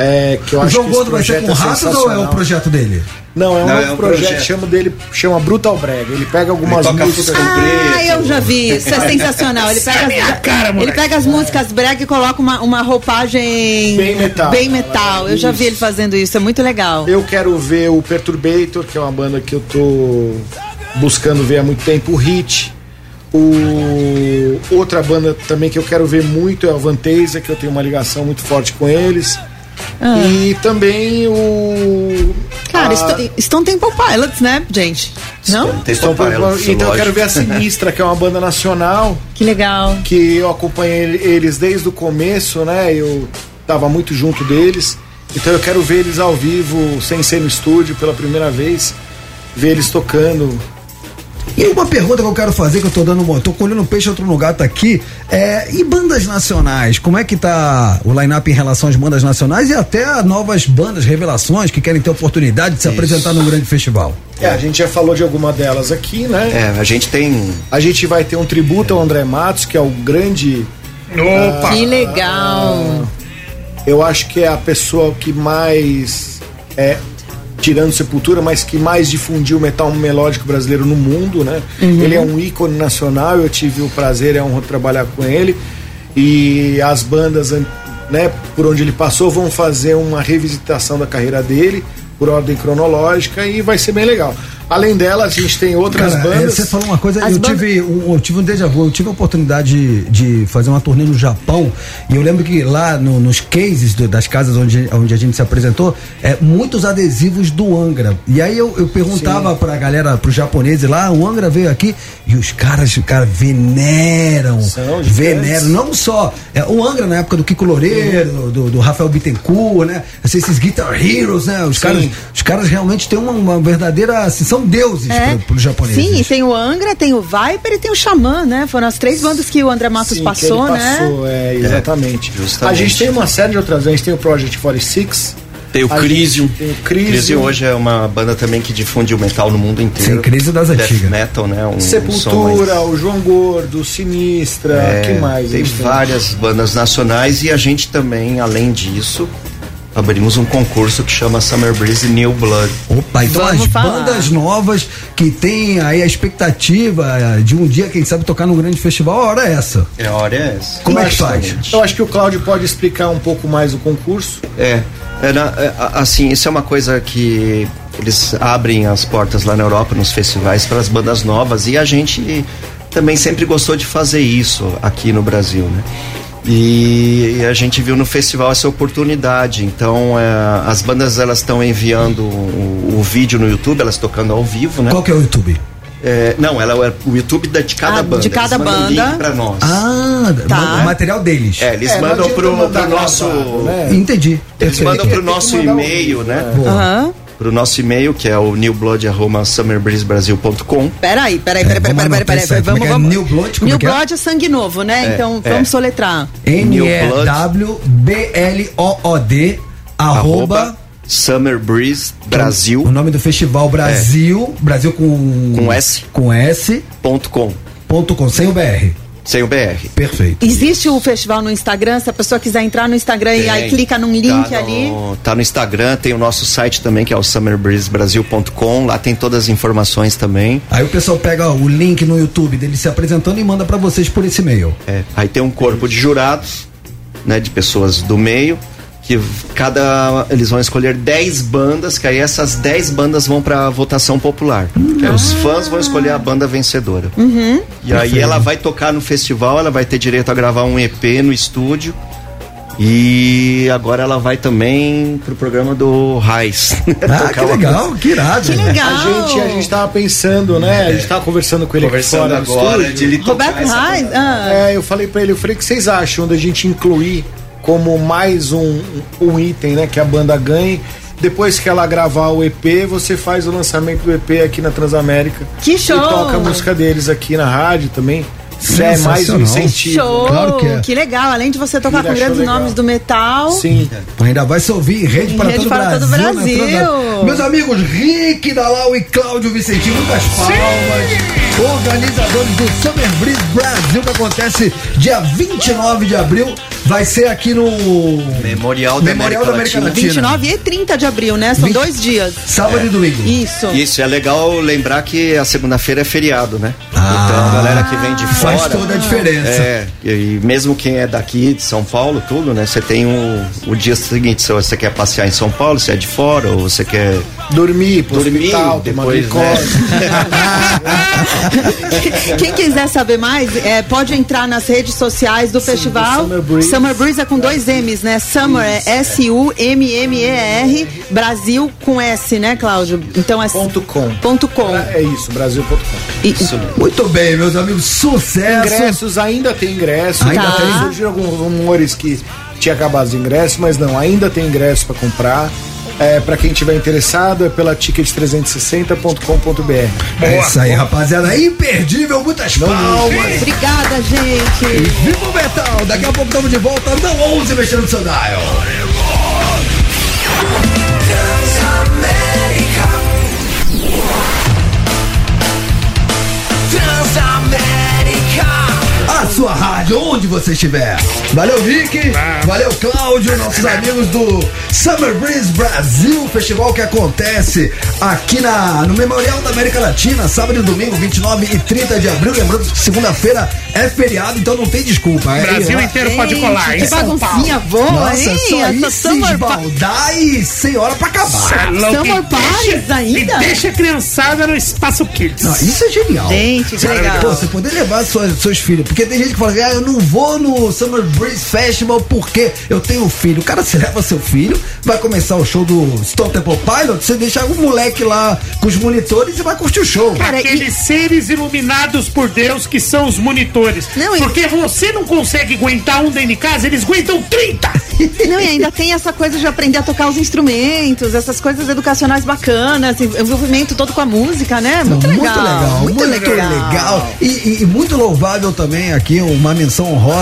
É, que eu o acho João que Gordo vai ser com é ratos ou é o projeto dele? Não, é um Não, novo é um projeto, projeto. chama dele, chama Brutal Brega. Ele pega algumas Ele músicas. Ah, eu já vi. Isso é sensacional. Ele pega, é minha as, cara, ele pega as músicas brega e coloca uma, uma roupagem Bem metal. Bem metal. Eu já vi ele fazendo isso. É muito legal. Eu quero ver o Perturbator, que é uma banda que eu tô buscando ver há muito tempo, o Hit. O outra banda também que eu quero ver muito é a Vanteza, que eu tenho uma ligação muito forte com eles. Ah. E também o Cara, a- Stone, Stone Temple Pilots, né, gente? Não? Então, Pilots, então eu quero ver a Sinistra, que é uma banda nacional. Que legal. que eu acompanhei ele- eles desde o começo, né? Eu tava muito junto deles. Então eu quero ver eles ao vivo, sem ser no estúdio, pela primeira vez. Ver eles tocando. E uma pergunta que eu quero fazer, que eu tô dando uma. tô colhendo um peixe, outro no gato aqui. É, e bandas nacionais? Como é que tá o line-up em relação às bandas nacionais e até a novas bandas, revelações, que querem ter oportunidade de se apresentar num grande festival? É, a gente já falou de alguma delas aqui, né? É, a gente tem. A gente vai ter um tributo ao André Matos, que é o grande. Opa! Que legal. Eu acho que é a pessoa que mais. É, tirando Sepultura, mas que mais difundiu o metal melódico brasileiro no mundo, né? Ele é um ícone nacional, eu tive o prazer e a honra de trabalhar com ele. E as bandas, né, por onde ele passou, vão fazer uma revisitação da carreira dele, por ordem cronológica, e vai ser bem legal. Além dela, a gente tem outras Cara, é, bandas. você falou uma coisa, As eu bandas- tive, um, eu tive um déjà vu, eu tive a oportunidade de, de fazer uma turnê no Japão e eu lembro que lá no- nos cases do- das casas onde, onde a gente se apresentou, é, muitos adesivos do Angra. E aí eu, eu perguntava pra galera, pros japoneses lá, o Angra veio aqui e os caras, cara, veneram, São veneram, não só é, o Angra na época do Kiko Loureiro, do, do Rafael Bittencourt, né? Esses Guitar Heroes, né? Os caras, os caras realmente têm uma, uma verdadeira, assim, são deuses É. pro, japoneses. Sim, e tem o Angra, tem o Viper e tem o Xamã, né? Foram as três bandas que o André Matos Sim, passou, que ele né? passou, é, exatamente. justamente. A gente tem uma série de outras, a gente tem o Project 46. Tem o Crisium. Tem o Crisium Crisium. hoje é uma banda também que difunde o metal no mundo inteiro. Sim, Crisium das Death antigas. metal, né? Um, um Sepultura, mais- o João Gordo, Sinistra, É, que mais? Tem várias bandas nacionais e a gente também, além disso, abrimos um concurso que chama Summer Breeze New Blood. Opa, então Vamos as falar. bandas novas que tem aí a expectativa de um dia, quem sabe, tocar num grande festival, a hora é essa. É, a hora é essa. Como é que faz? Eu acho que o Cláudio pode explicar um pouco mais o concurso. É, é, na- é, a- assim, isso é uma coisa que eles abrem as portas lá na Europa, nos festivais, para as bandas novas e a gente também sempre gostou de fazer isso aqui no Brasil, né? E a gente viu no festival essa oportunidade. Então, é, as bandas elas estão enviando o, o vídeo no YouTube, elas tocando ao vivo, né? Qual que é o YouTube? É, não, ela é o YouTube da- de cada Ah, banda. de cada banda. pra nós. Ah, manda- o material deles. É, eles É, mandam pro, pro nosso. gravado, né? Entendi. Eles mandam pro nosso um e-mail, né? Boa. Pro nosso e-mail, que é o newblood.summerbreezebrasil.com. Peraí, peraí, peraí, peraí, peraí, peraí, peraí, peraí, vamos, Como é que é? vamos. New Blood, como é New é? Blood é sangue novo, né? É, então é. vamos soletrar. N-E-W-B-L-O-O-D arroba Arroba Summer Breeze Brasil. O nome do festival Brasil, Brasil com Com S. com S Ponto com. ponto com sem o BR. Sem o BR. Perfeito. Existe o festival no Instagram, se a pessoa quiser entrar no Instagram e aí Tem. clica num link Tá no- ali. Tá no Instagram, tem o nosso site também, que é o summerbreezebrasil.com. Lá tem todas as informações também. Aí o pessoal pega o link no YouTube dele se apresentando e manda pra vocês por esse e-mail. É, aí tem um corpo de jurados, né, de pessoas do meio, que cada eles vão escolher 10 bandas, que aí essas 10 bandas vão pra votação popular. Aí os fãs vão escolher a banda vencedora. Uhum. E aí Perfeito. ela vai tocar no festival, ela vai ter direito a gravar um EP no estúdio. E agora ela vai também pro programa do Raiz. Ah, que legal, que irado. Que legal. A gente, a gente tava pensando, né? A gente tava conversando com ele Conversando aqui fora agora de ele Roberto banda. Ah. É, eu falei pra ele, eu falei, o que vocês acham da gente incluir como mais um, um item, né? Que a banda ganhe. Depois que ela gravar o EP, você faz o lançamento do EP aqui na Transamérica. Que show! E toca a música deles aqui na rádio também. Isso é mais um Sensacional. incentivo. Show! Claro que é. legal. Além de você tocar com grandes legal. nomes do metal. Sim. Ainda vai se ouvir em rede Em para rede todo o para Brasil. todo o né? Brasil. Transa- Meus amigos Rick Dalau e Cláudio Vicentinho, muitas palmas. Organizadores do Summer Breeze Brasil, que acontece dia 29 de abril. Vai ser aqui no Memorial da Memorial da América América Latina. 29 e 30 de abril, né? São 20 dois dias. Sábado e domingo. Isso. Isso, é legal lembrar que a segunda-feira é feriado, né? Ah, então a galera que vem de fora. Faz toda a diferença. É, e mesmo quem é daqui de São Paulo, tudo, né? Você tem o, o dia seguinte, se você quer passear em São Paulo, se é de fora, ou você quer Dormir, pro dormir hospital, tomar depois, né? glicose. Quem quiser saber mais, é, pode entrar nas redes sociais do festival. do Summer Breeze. Summer Breeze é com dois M's, né? Summer é S-U-M-M-E-R, Brasil com S, né, Cláudio? Então é Ponto com. ponto com. É isso, Brasil.com. Muito bem, meus amigos, sucesso. Ingressos, ainda tem ingresso. Ainda Tá. tem. Surgiram alguns rumores que tinha acabado os ingressos, mas não, ainda tem ingresso para comprar. É, para quem tiver interessado, é pela ticket360.com.br. É isso aí, rapaziada. Imperdível, muitas palmas. Obrigada, gente. Viva o Metal! Daqui a pouco estamos de volta. Não ouse mexer no seu dial. Você estiver. Valeu, Rick. Valeu, Cláudio, nossos amigos do Summer Breeze Brasil, festival que acontece aqui na, no Memorial da América Latina, sábado e domingo, 29 e 30 de abril. Lembrando que segunda-feira é feriado, então não tem desculpa. é Brasil inteiro pode colar. que São Paulo. baguncinha boa, Nossa, hein? só se Summer esbaldar e sem hora pra é acabar. louco, Summer Paris ainda? E deixa a criançada no espaço Kids. Não, isso é genial. Gente, que legal. Pô, você poder levar suas, seus filhos. Porque tem gente que fala, ah, eu não vou no Summer Breeze Festival porque eu tenho um filho. O cara, você leva seu filho, vai começar o show do Stone Temple Pilot, você deixa o moleque lá com os monitores e vai curtir o show. Cara, Aqueles seres iluminados por Deus que são os monitores. Não, e- Porque você não consegue aguentar um dentro de casa, eles aguentam 30. Não, e ainda tem essa coisa de aprender a tocar os instrumentos, essas coisas educacionais bacanas, envolvimento todo com a música, né? Muito Não, legal. Muito legal, muito, legal. E, e- e muito louvável também aqui uma menção honrosa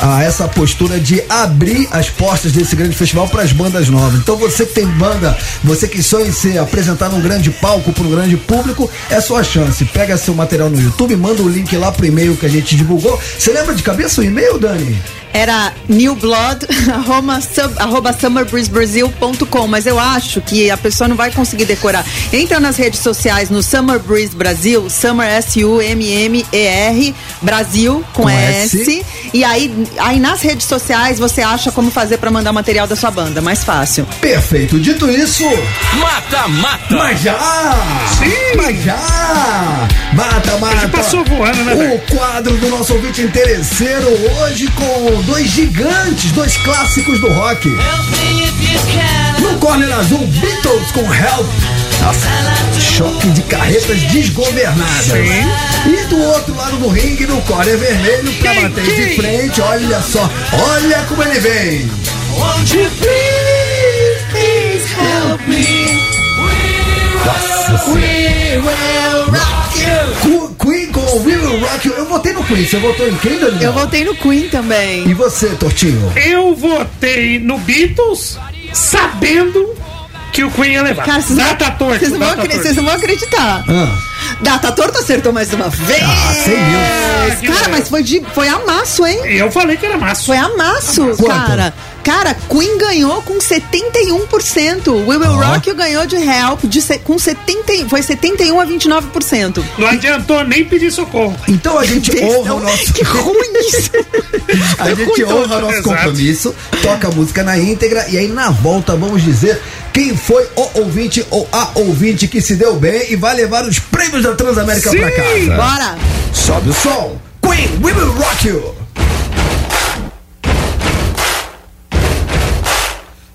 a essa postura de abrir as portas desse grande festival para as bandas novas. Então você que tem banda, você que sonha em se apresentar num grande palco para um grande público, é sua chance. Pega seu material no YouTube, manda o link lá pro e-mail que a gente divulgou. Você lembra de cabeça o e-mail, Dani? Era newblood, arroba, sub, arroba summerbreezebrasil.com, mas eu acho que a pessoa não vai conseguir decorar. Entra nas redes sociais no Summer Breeze Brasil, Summer S-U-M-M-E-R, Brasil com, Com S. S. E aí, aí nas redes sociais você acha como fazer pra mandar material da sua banda, mais fácil. Perfeito. Dito isso, Mata, mata. mas já! Sim. Mas já! Mata, mata! passou voando, né, velho? O quadro do nosso ouvinte interesseiro hoje com dois gigantes, dois clássicos do rock. No corner azul, Beatles com Help. Nossa, choque de carretas desgovernadas. E do outro lado do ringue, no corner vermelho, pra bater de quem? Frente, olha só, olha como ele vem. Won't you please, please help me? Nossa Senhora. Queen com We Will Rock You. Eu votei no Queen. Você votou em quem, Daniel? Eu votei no Queen também. E você, Tortinho? Eu votei no Beatles sabendo que o Queen ia levar. Cara, vocês data não, torta, vocês não, vão vocês não vão acreditar. Ah, Data torta acertou mais uma vez. Ah, 100 mil. Ah, Cara, legal. mas foi, de, foi amasso, hein? Eu falei que era massa. Foi amasso, Quanto? cara. Cara, Queen ganhou com 71%. We Will Ó. Rock You ganhou de Help de com 70, e- foi 71 a 29%. Não adiantou nem pedir socorro. então a gente honra o nosso. Que ruim isso. A gente honra o nosso compromisso, toca a música na íntegra e aí na volta vamos dizer quem foi o ouvinte ou a ouvinte que se deu bem e vai levar os prêmios da Transamérica Sim. pra casa. Bora. Sobe o som. Queen, we will rock you.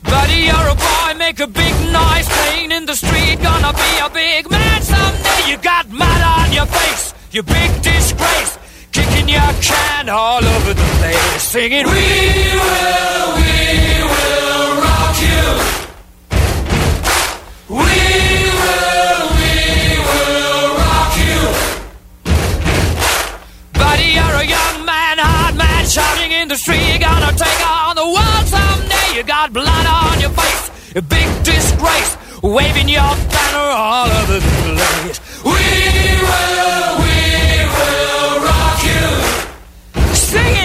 Buddy, you're a boy, make a big noise playing in the street. Gonna be a big man someday. You got mud on your face, you big disgrace. Kicking your can all over the place, singing, We will, we will rock you. Shouting in the street. Gonna take on the world someday. You got blood on your face, a big disgrace, waving your banner all over the place. We will, we will rock you. Sing it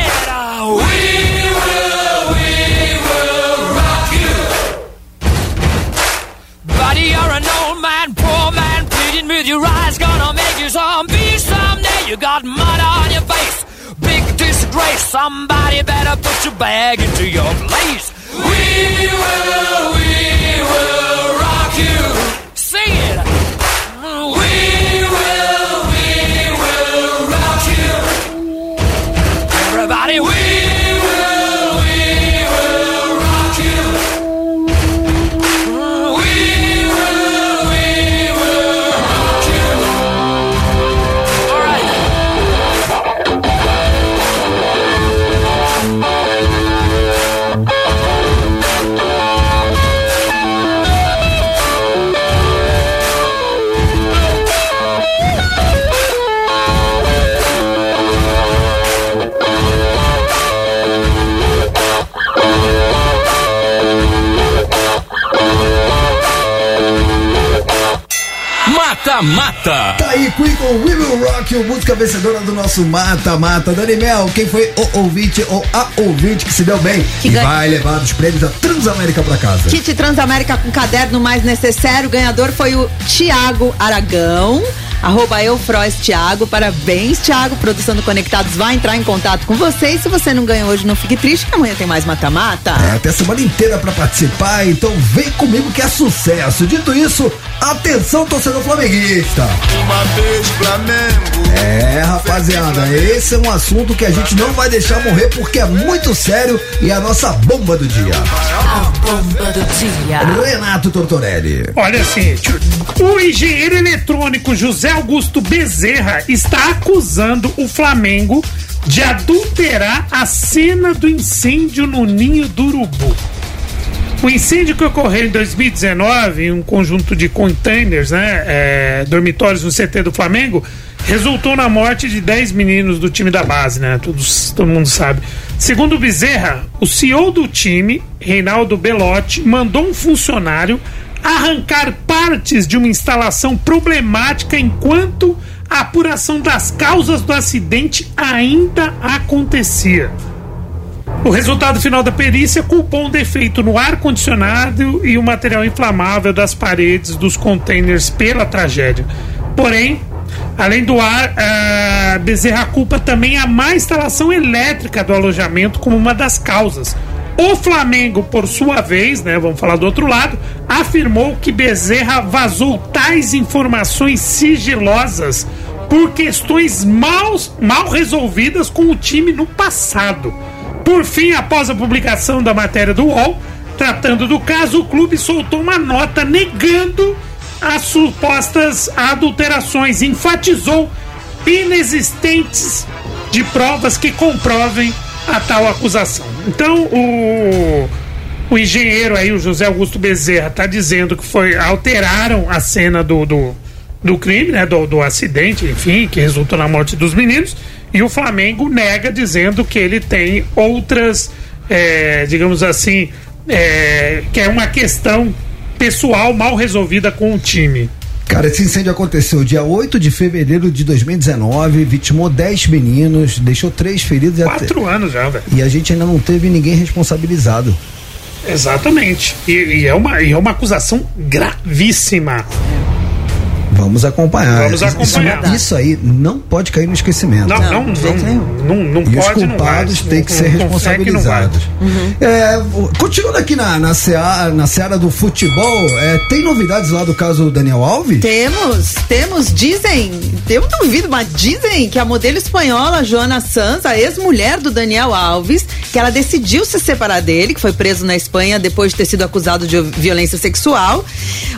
your eyes, gonna make you zombie someday. You got mud on your face, big disgrace. Somebody better put your bag into your place. We will, we will rock you. Sing it. We Mata, mata. Tá aí, Queen com We Will Rock You, música vencedora do nosso Mata Mata. Dani Mel, quem foi o ouvinte ou a ouvinte que se deu bem Que e ganha- vai levar os prêmios da Transamérica pra casa? Kit Transamérica com caderno mais necessário. O ganhador foi o Tiago Aragão. Arroba Eufroes Thiago, parabéns Thiago, produção do Conectados vai entrar em contato com você e se você não ganhou hoje não fique triste que amanhã tem mais mata-mata. É, tem a semana inteira pra participar, então vem comigo que é sucesso. Dito isso, atenção torcedor flamenguista. Uma vez Flamengo. É, rapaziada, esse é um assunto que a gente não vai deixar morrer porque é muito sério e é a nossa bomba do dia. A bomba do dia. Renato Tortorelli. Olha assim, o engenheiro eletrônico José Augusto Bezerra está acusando o Flamengo de adulterar a cena do incêndio no Ninho do Urubu. O incêndio que ocorreu em 2019 em um conjunto de containers, né, é, dormitórios no CT do Flamengo, resultou na morte de 10 meninos do time da base, né? Todos, todo mundo sabe. Segundo Bezerra, o CEO do time, Reinaldo Belotti, mandou um funcionário arrancar partes de uma instalação problemática enquanto a apuração das causas do acidente ainda acontecia. O resultado final da perícia culpou um defeito no ar-condicionado e o material inflamável das paredes dos containers pela tragédia. Porém, além do ar, a Bezerra culpa também a má instalação elétrica do alojamento como uma das causas. O Flamengo, por sua vez, né, vamos falar do outro lado, afirmou que Bezerra vazou tais informações sigilosas por questões mal, mal resolvidas com o time no passado. Por fim, após a publicação da matéria do UOL, tratando do caso, o clube soltou uma nota negando as supostas adulterações, enfatizou inexistentes de provas que comprovem a tal acusação. Então, o, o engenheiro aí, o José Augusto Bezerra, está dizendo que foi alteraram a cena do, do, do crime, né, do, do acidente, enfim, que resultou na morte dos meninos, e o Flamengo nega dizendo que ele tem outras, é, digamos assim, é, que é uma questão pessoal mal resolvida com o time. Cara, esse incêndio aconteceu dia 8 de fevereiro de 2019, vitimou 10 meninos, deixou três feridos. e até- Quatro anos já, velho. E a gente ainda não teve ninguém responsabilizado. Exatamente. E, e é uma, e é uma acusação gravíssima. Vamos acompanhar. Vamos acompanhar. Isso, isso aí não pode cair no esquecimento. Não, não, não, não, não, e os pode, vai. culpados têm que Não- ser responsabilizados. É, o- continuando aqui na, na, seara, na seara do futebol, é, tem novidades lá do caso Daniel Alves? Temos, temos, dizem, eu duvido, mas dizem que a modelo espanhola Joana Sanz, a ex-mulher do Daniel Alves, que ela decidiu se separar dele, que foi preso na Espanha depois de ter sido acusado de violência sexual.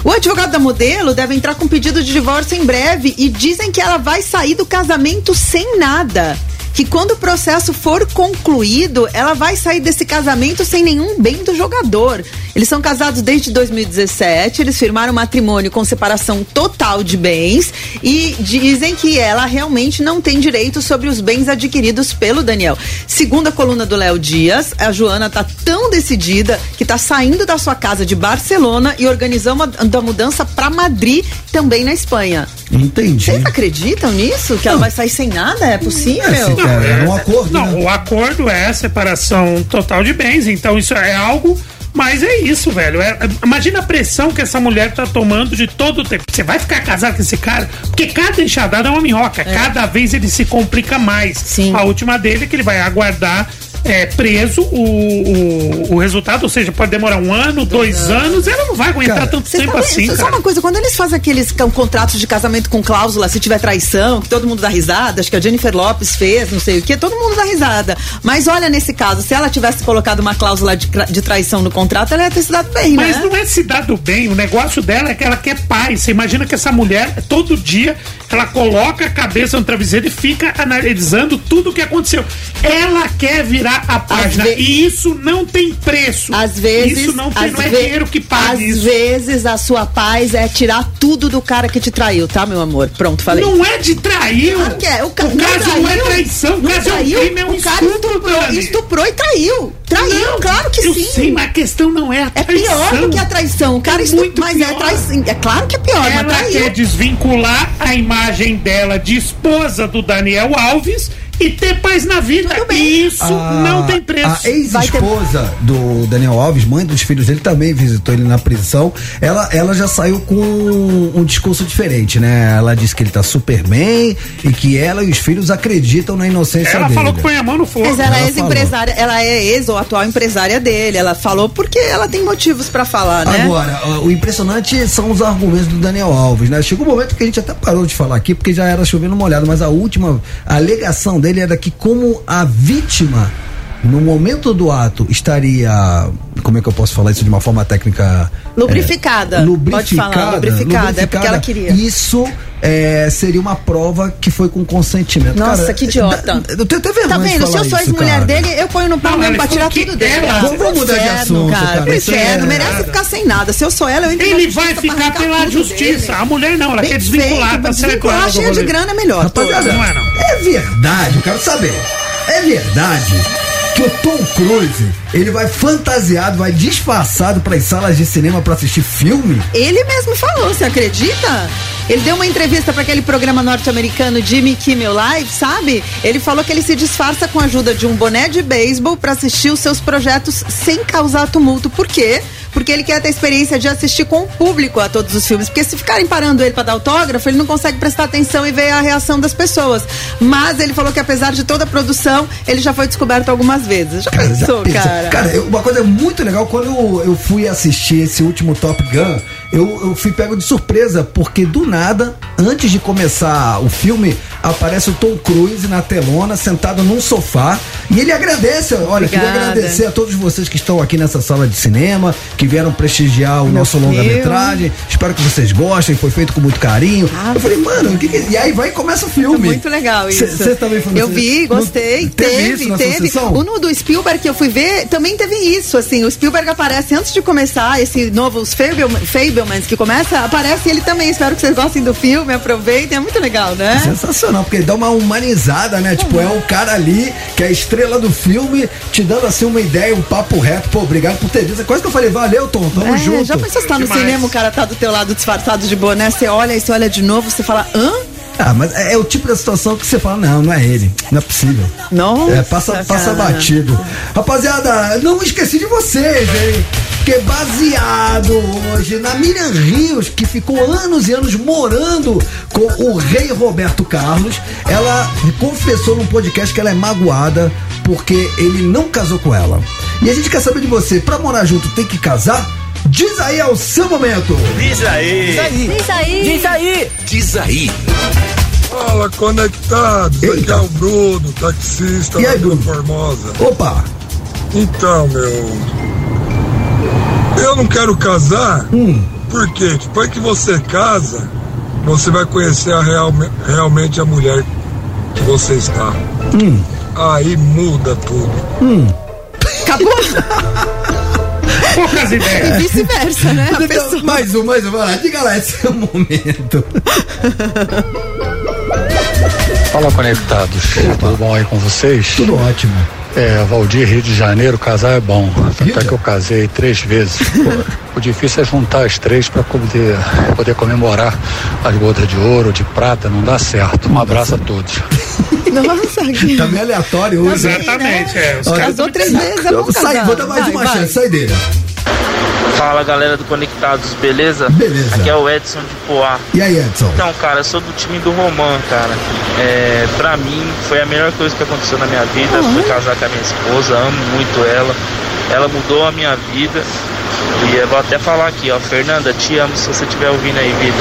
O advogado da modelo deve entrar com pedido de divórcio em breve e dizem que ela vai sair do casamento sem nada. Que quando o processo for concluído, ela vai sair desse casamento sem nenhum bem do jogador. Eles são casados desde 2017, eles firmaram matrimônio com separação total de bens e dizem que ela realmente não tem direito sobre os bens adquiridos pelo Daniel. Segundo a coluna do Léo Dias, a Joana tá tão decidida que tá saindo da sua casa de Barcelona e organizando uma, a mudança para Madrid, também na Espanha. Entendi. Vocês acreditam nisso? Que ela vai sair sem nada? É possível? Não, Não, o acordo é a separação total de bens, então isso é algo. Mas é isso, velho. É- é- imagina a pressão que essa mulher tá tomando de todo o tempo. Você vai ficar casado com esse cara? Porque cada enxadada é uma minhoca. Cada vez ele se complica mais. Sim. A última dele é que ele vai aguardar é, preso o, o, o resultado, ou seja, pode demorar um ano, dois anos, ela não vai aguentar tanto Vocês tempo sabem- assim, Só cara. uma coisa, quando eles fazem aqueles contratos de casamento com cláusula, se tiver traição, que todo mundo dá risada, acho que a Jennifer Lopes fez, não sei o que, todo mundo dá risada. Mas olha, nesse caso, se ela tivesse colocado uma cláusula de, de traição no contrato, ela ia ter se dado bem, Mas né? não é se dar do bem, o negócio dela é que ela quer paz. Você imagina que essa mulher, todo dia, ela coloca a cabeça no travesseiro e fica analisando tudo o que aconteceu. Ela quer virar a página. E isso não tem preço. Às vezes, Isso não, tem, não é ve- dinheiro que paga Às isso. vezes a sua paz é tirar tudo do cara que te traiu, tá, meu amor? Pronto, falei. Não é de trair. Claro que é. O, ca- O caso não é traição, o não caso é um traiu, crime, é um o cara estupro, estuprou, estuprou e traiu. Traiu, Não, claro que eu sim. sei, mas a questão não é a É pior traição. do que a traição. O cara É estuprou, muito mas é pior. traição. É claro que é pior, mas Ela traiu. quer desvincular a imagem dela de esposa do Daniel Alves e ter paz na vida. E isso A- não tem preço. A ex-esposa do Daniel Alves, mãe dos filhos dele, também visitou ele na prisão. Ela, ela já saiu com um discurso diferente, né? Ela disse que ele tá super bem e que ela e os filhos acreditam na inocência Ela dele. falou que põe a mão no fogo. Mas ela, é Ela ex-empresária, ela é ex ou atual empresária dele. Ela falou porque ela tem motivos pra falar, né? Agora, o impressionante são os argumentos do Daniel Alves, né? Chegou um momento que a gente até parou de falar aqui, porque já era chovendo molhado, mas a última a alegação dele era que como a vítima no momento do ato estaria, como é que eu posso falar isso de uma forma técnica? Lubrificada. É, Pode falar, lubrificada, é porque ela queria. Isso é, seria uma prova que foi com consentimento. Nossa, Cara, que idiota. Eu tenho até vergonha Tá de vendo? Se eu sou isso, ex-mulher cara. dele, eu ponho no pau mesmo pra tirar tudo dele. ela- Vamos- vamos mudar de assunto, cara. cara. Inferno, é- merece ficar sem nada. Se eu sou ela, eu entro na Ele vai ficar pela justiça. dele. A mulher não, ela Bem quer desvincular, feito, tá desvincular cheia de grana é melhor. Rapaziada, Não é, não. é verdade, eu quero saber. É verdade que o Tom Cruise, ele vai fantasiado, vai disfarçado para as salas de cinema para assistir filme? Ele mesmo falou, você acredita? Ele deu uma entrevista para aquele programa norte-americano Jimmy Kimmel Live, sabe? Ele falou que ele se disfarça com a ajuda de um boné de beisebol para assistir os seus projetos sem causar tumulto. Por quê? Porque ele quer ter a experiência de assistir com o público a todos os filmes. Porque se ficarem parando ele para dar autógrafo, ele não consegue prestar atenção e ver a reação das pessoas. Mas ele falou que apesar de toda a produção, ele já foi descoberto algumas vezes. Já pensou, pensa. cara? Cara, eu- uma coisa muito legal, quando eu, eu fui assistir esse último Top Gun, eu, eu fui pego de surpresa, porque do nada, antes de começar o filme, aparece o Tom Cruise na telona, sentado num sofá, e ele agradece. Olha, queria Obrigada. agradecer a todos vocês que estão aqui nessa sala de cinema, que vieram prestigiar o nosso filme. longa-metragem. Espero que vocês gostem, foi feito com muito carinho. eu falei, mano, que que... e aí vai e começa o filme. Muito legal isso. Você também foi Eu vi, gostei. Não- teve teve, teve. O no do Spielberg que eu fui ver também teve isso, assim. O Spielberg aparece antes de começar esse novo, os Fableman- Fablemans que começa, aparece ele também. Espero que vocês gostem do filme, aproveitem. É muito legal, né? Sensacional, porque ele dá uma humanizada, né? Tipo, é o cara ali que é a estrela do filme, te dando assim uma ideia, um papo reto. Pô, obrigado por ter visto. Quase que eu falei, valeu, Tom, tamo É, junto. já pensou se tá no Demais. cinema, o cara tá do teu lado disfarçado de boné, você olha e você olha de novo, você fala, hã? Ah, mas é, é o tipo da situação que você fala, não, não é ele. Não é possível. Nossa, É, passa, passa batido. Rapaziada, não esqueci de vocês, hein? Que baseado hoje na Miriam Rios, que ficou anos e anos morando com o rei Roberto Carlos, ela confessou num podcast que ela é magoada porque ele não casou com ela. E a gente quer saber de você, pra morar junto tem que casar? Diz aí, é o seu momento. Diz aí. Diz aí. Diz aí. Diz aí. Diz aí. Fala, conectados. Aqui é o Bruno, taxista E aí, Bruno? Formosa. Opa! Então, meu. Eu não quero casar, Hum. porque depois que você casa, você vai conhecer a real, realmente a mulher que você está. Hum. Aí muda tudo. Hum. Acabou? Poucas ideias. E vice-versa, né? A Então, pessoa- mais um, mais um, vai lá. Diga lá, esse é o momento. Fala conectados, tudo bom aí com vocês? Tudo ótimo. É, Valdir, Rio de Janeiro, casar é bom. Até que eu casei três vezes. O difícil é juntar as três para poder, poder comemorar as bodas de ouro, de prata, não dá certo. Um abraço a todos. Nossa, que... Tá meio aleatório hoje. Exatamente, é. Os Olha, Casou três vezes, é bom Sai, casar. vou dar mais Vai, uma vai. chance, saideira. Fala galera do Conectados, beleza? Beleza. Aqui é o Edson de Poá. E aí, Edson? Então, cara, eu sou do time do Roman, cara. É, pra mim, foi a melhor coisa que aconteceu na minha vida. Foi casar com a minha esposa, amo muito ela. Ela mudou a minha vida. E eu vou até falar aqui, ó. Fernanda, te amo se você estiver ouvindo aí, vida.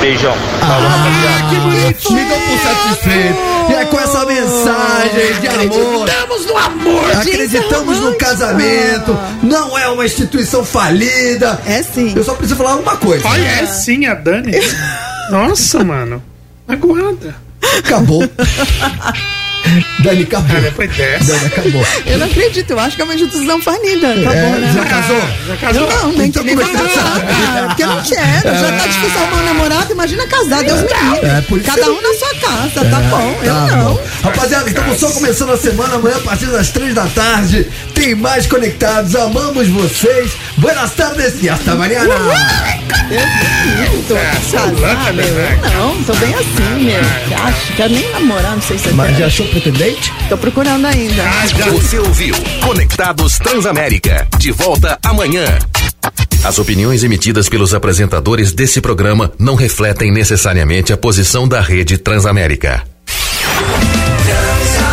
Beijão. Falou, rapaziada. que bonitinho. Me deu por satisfeito. E é com essa mensagem de amor. Acreditamos no amor. Acreditamos no casamento. Não é uma instituição falida. É sim. Eu só preciso falar uma coisa. Olha, é sim a Dani. Nossa, mano. Aguarda. Acabou. Dani, acabou. Ah, dessa. Dani, acabou. Eu não acredito, eu acho que é uma instituição falida. Acabou, É, né? já casou? Já casou? Eu não, nem, Então nem é que cara, porque eu não quero. Já tá difícil arrumar um namorado, imagina casar, Deus me livre. É, Cada que- um na sua casa, tá bom? Eu Tá não. bom. Rapaziada, estamos só começando a semana. Amanhã, a partir das três da tarde, tem mais conectados. Amamos vocês. Buenas tardes e hasta mañana. Tô casar, meu. Eu não, tô bem assim, meu. Acha? Quero nem namorar, não sei se você Mas já achou pretendente? Tô procurando ainda. Você ouviu Conectados Transamérica. De volta amanhã. As opiniões emitidas pelos apresentadores desse programa não refletem necessariamente a posição da rede Transamérica. Transamérica.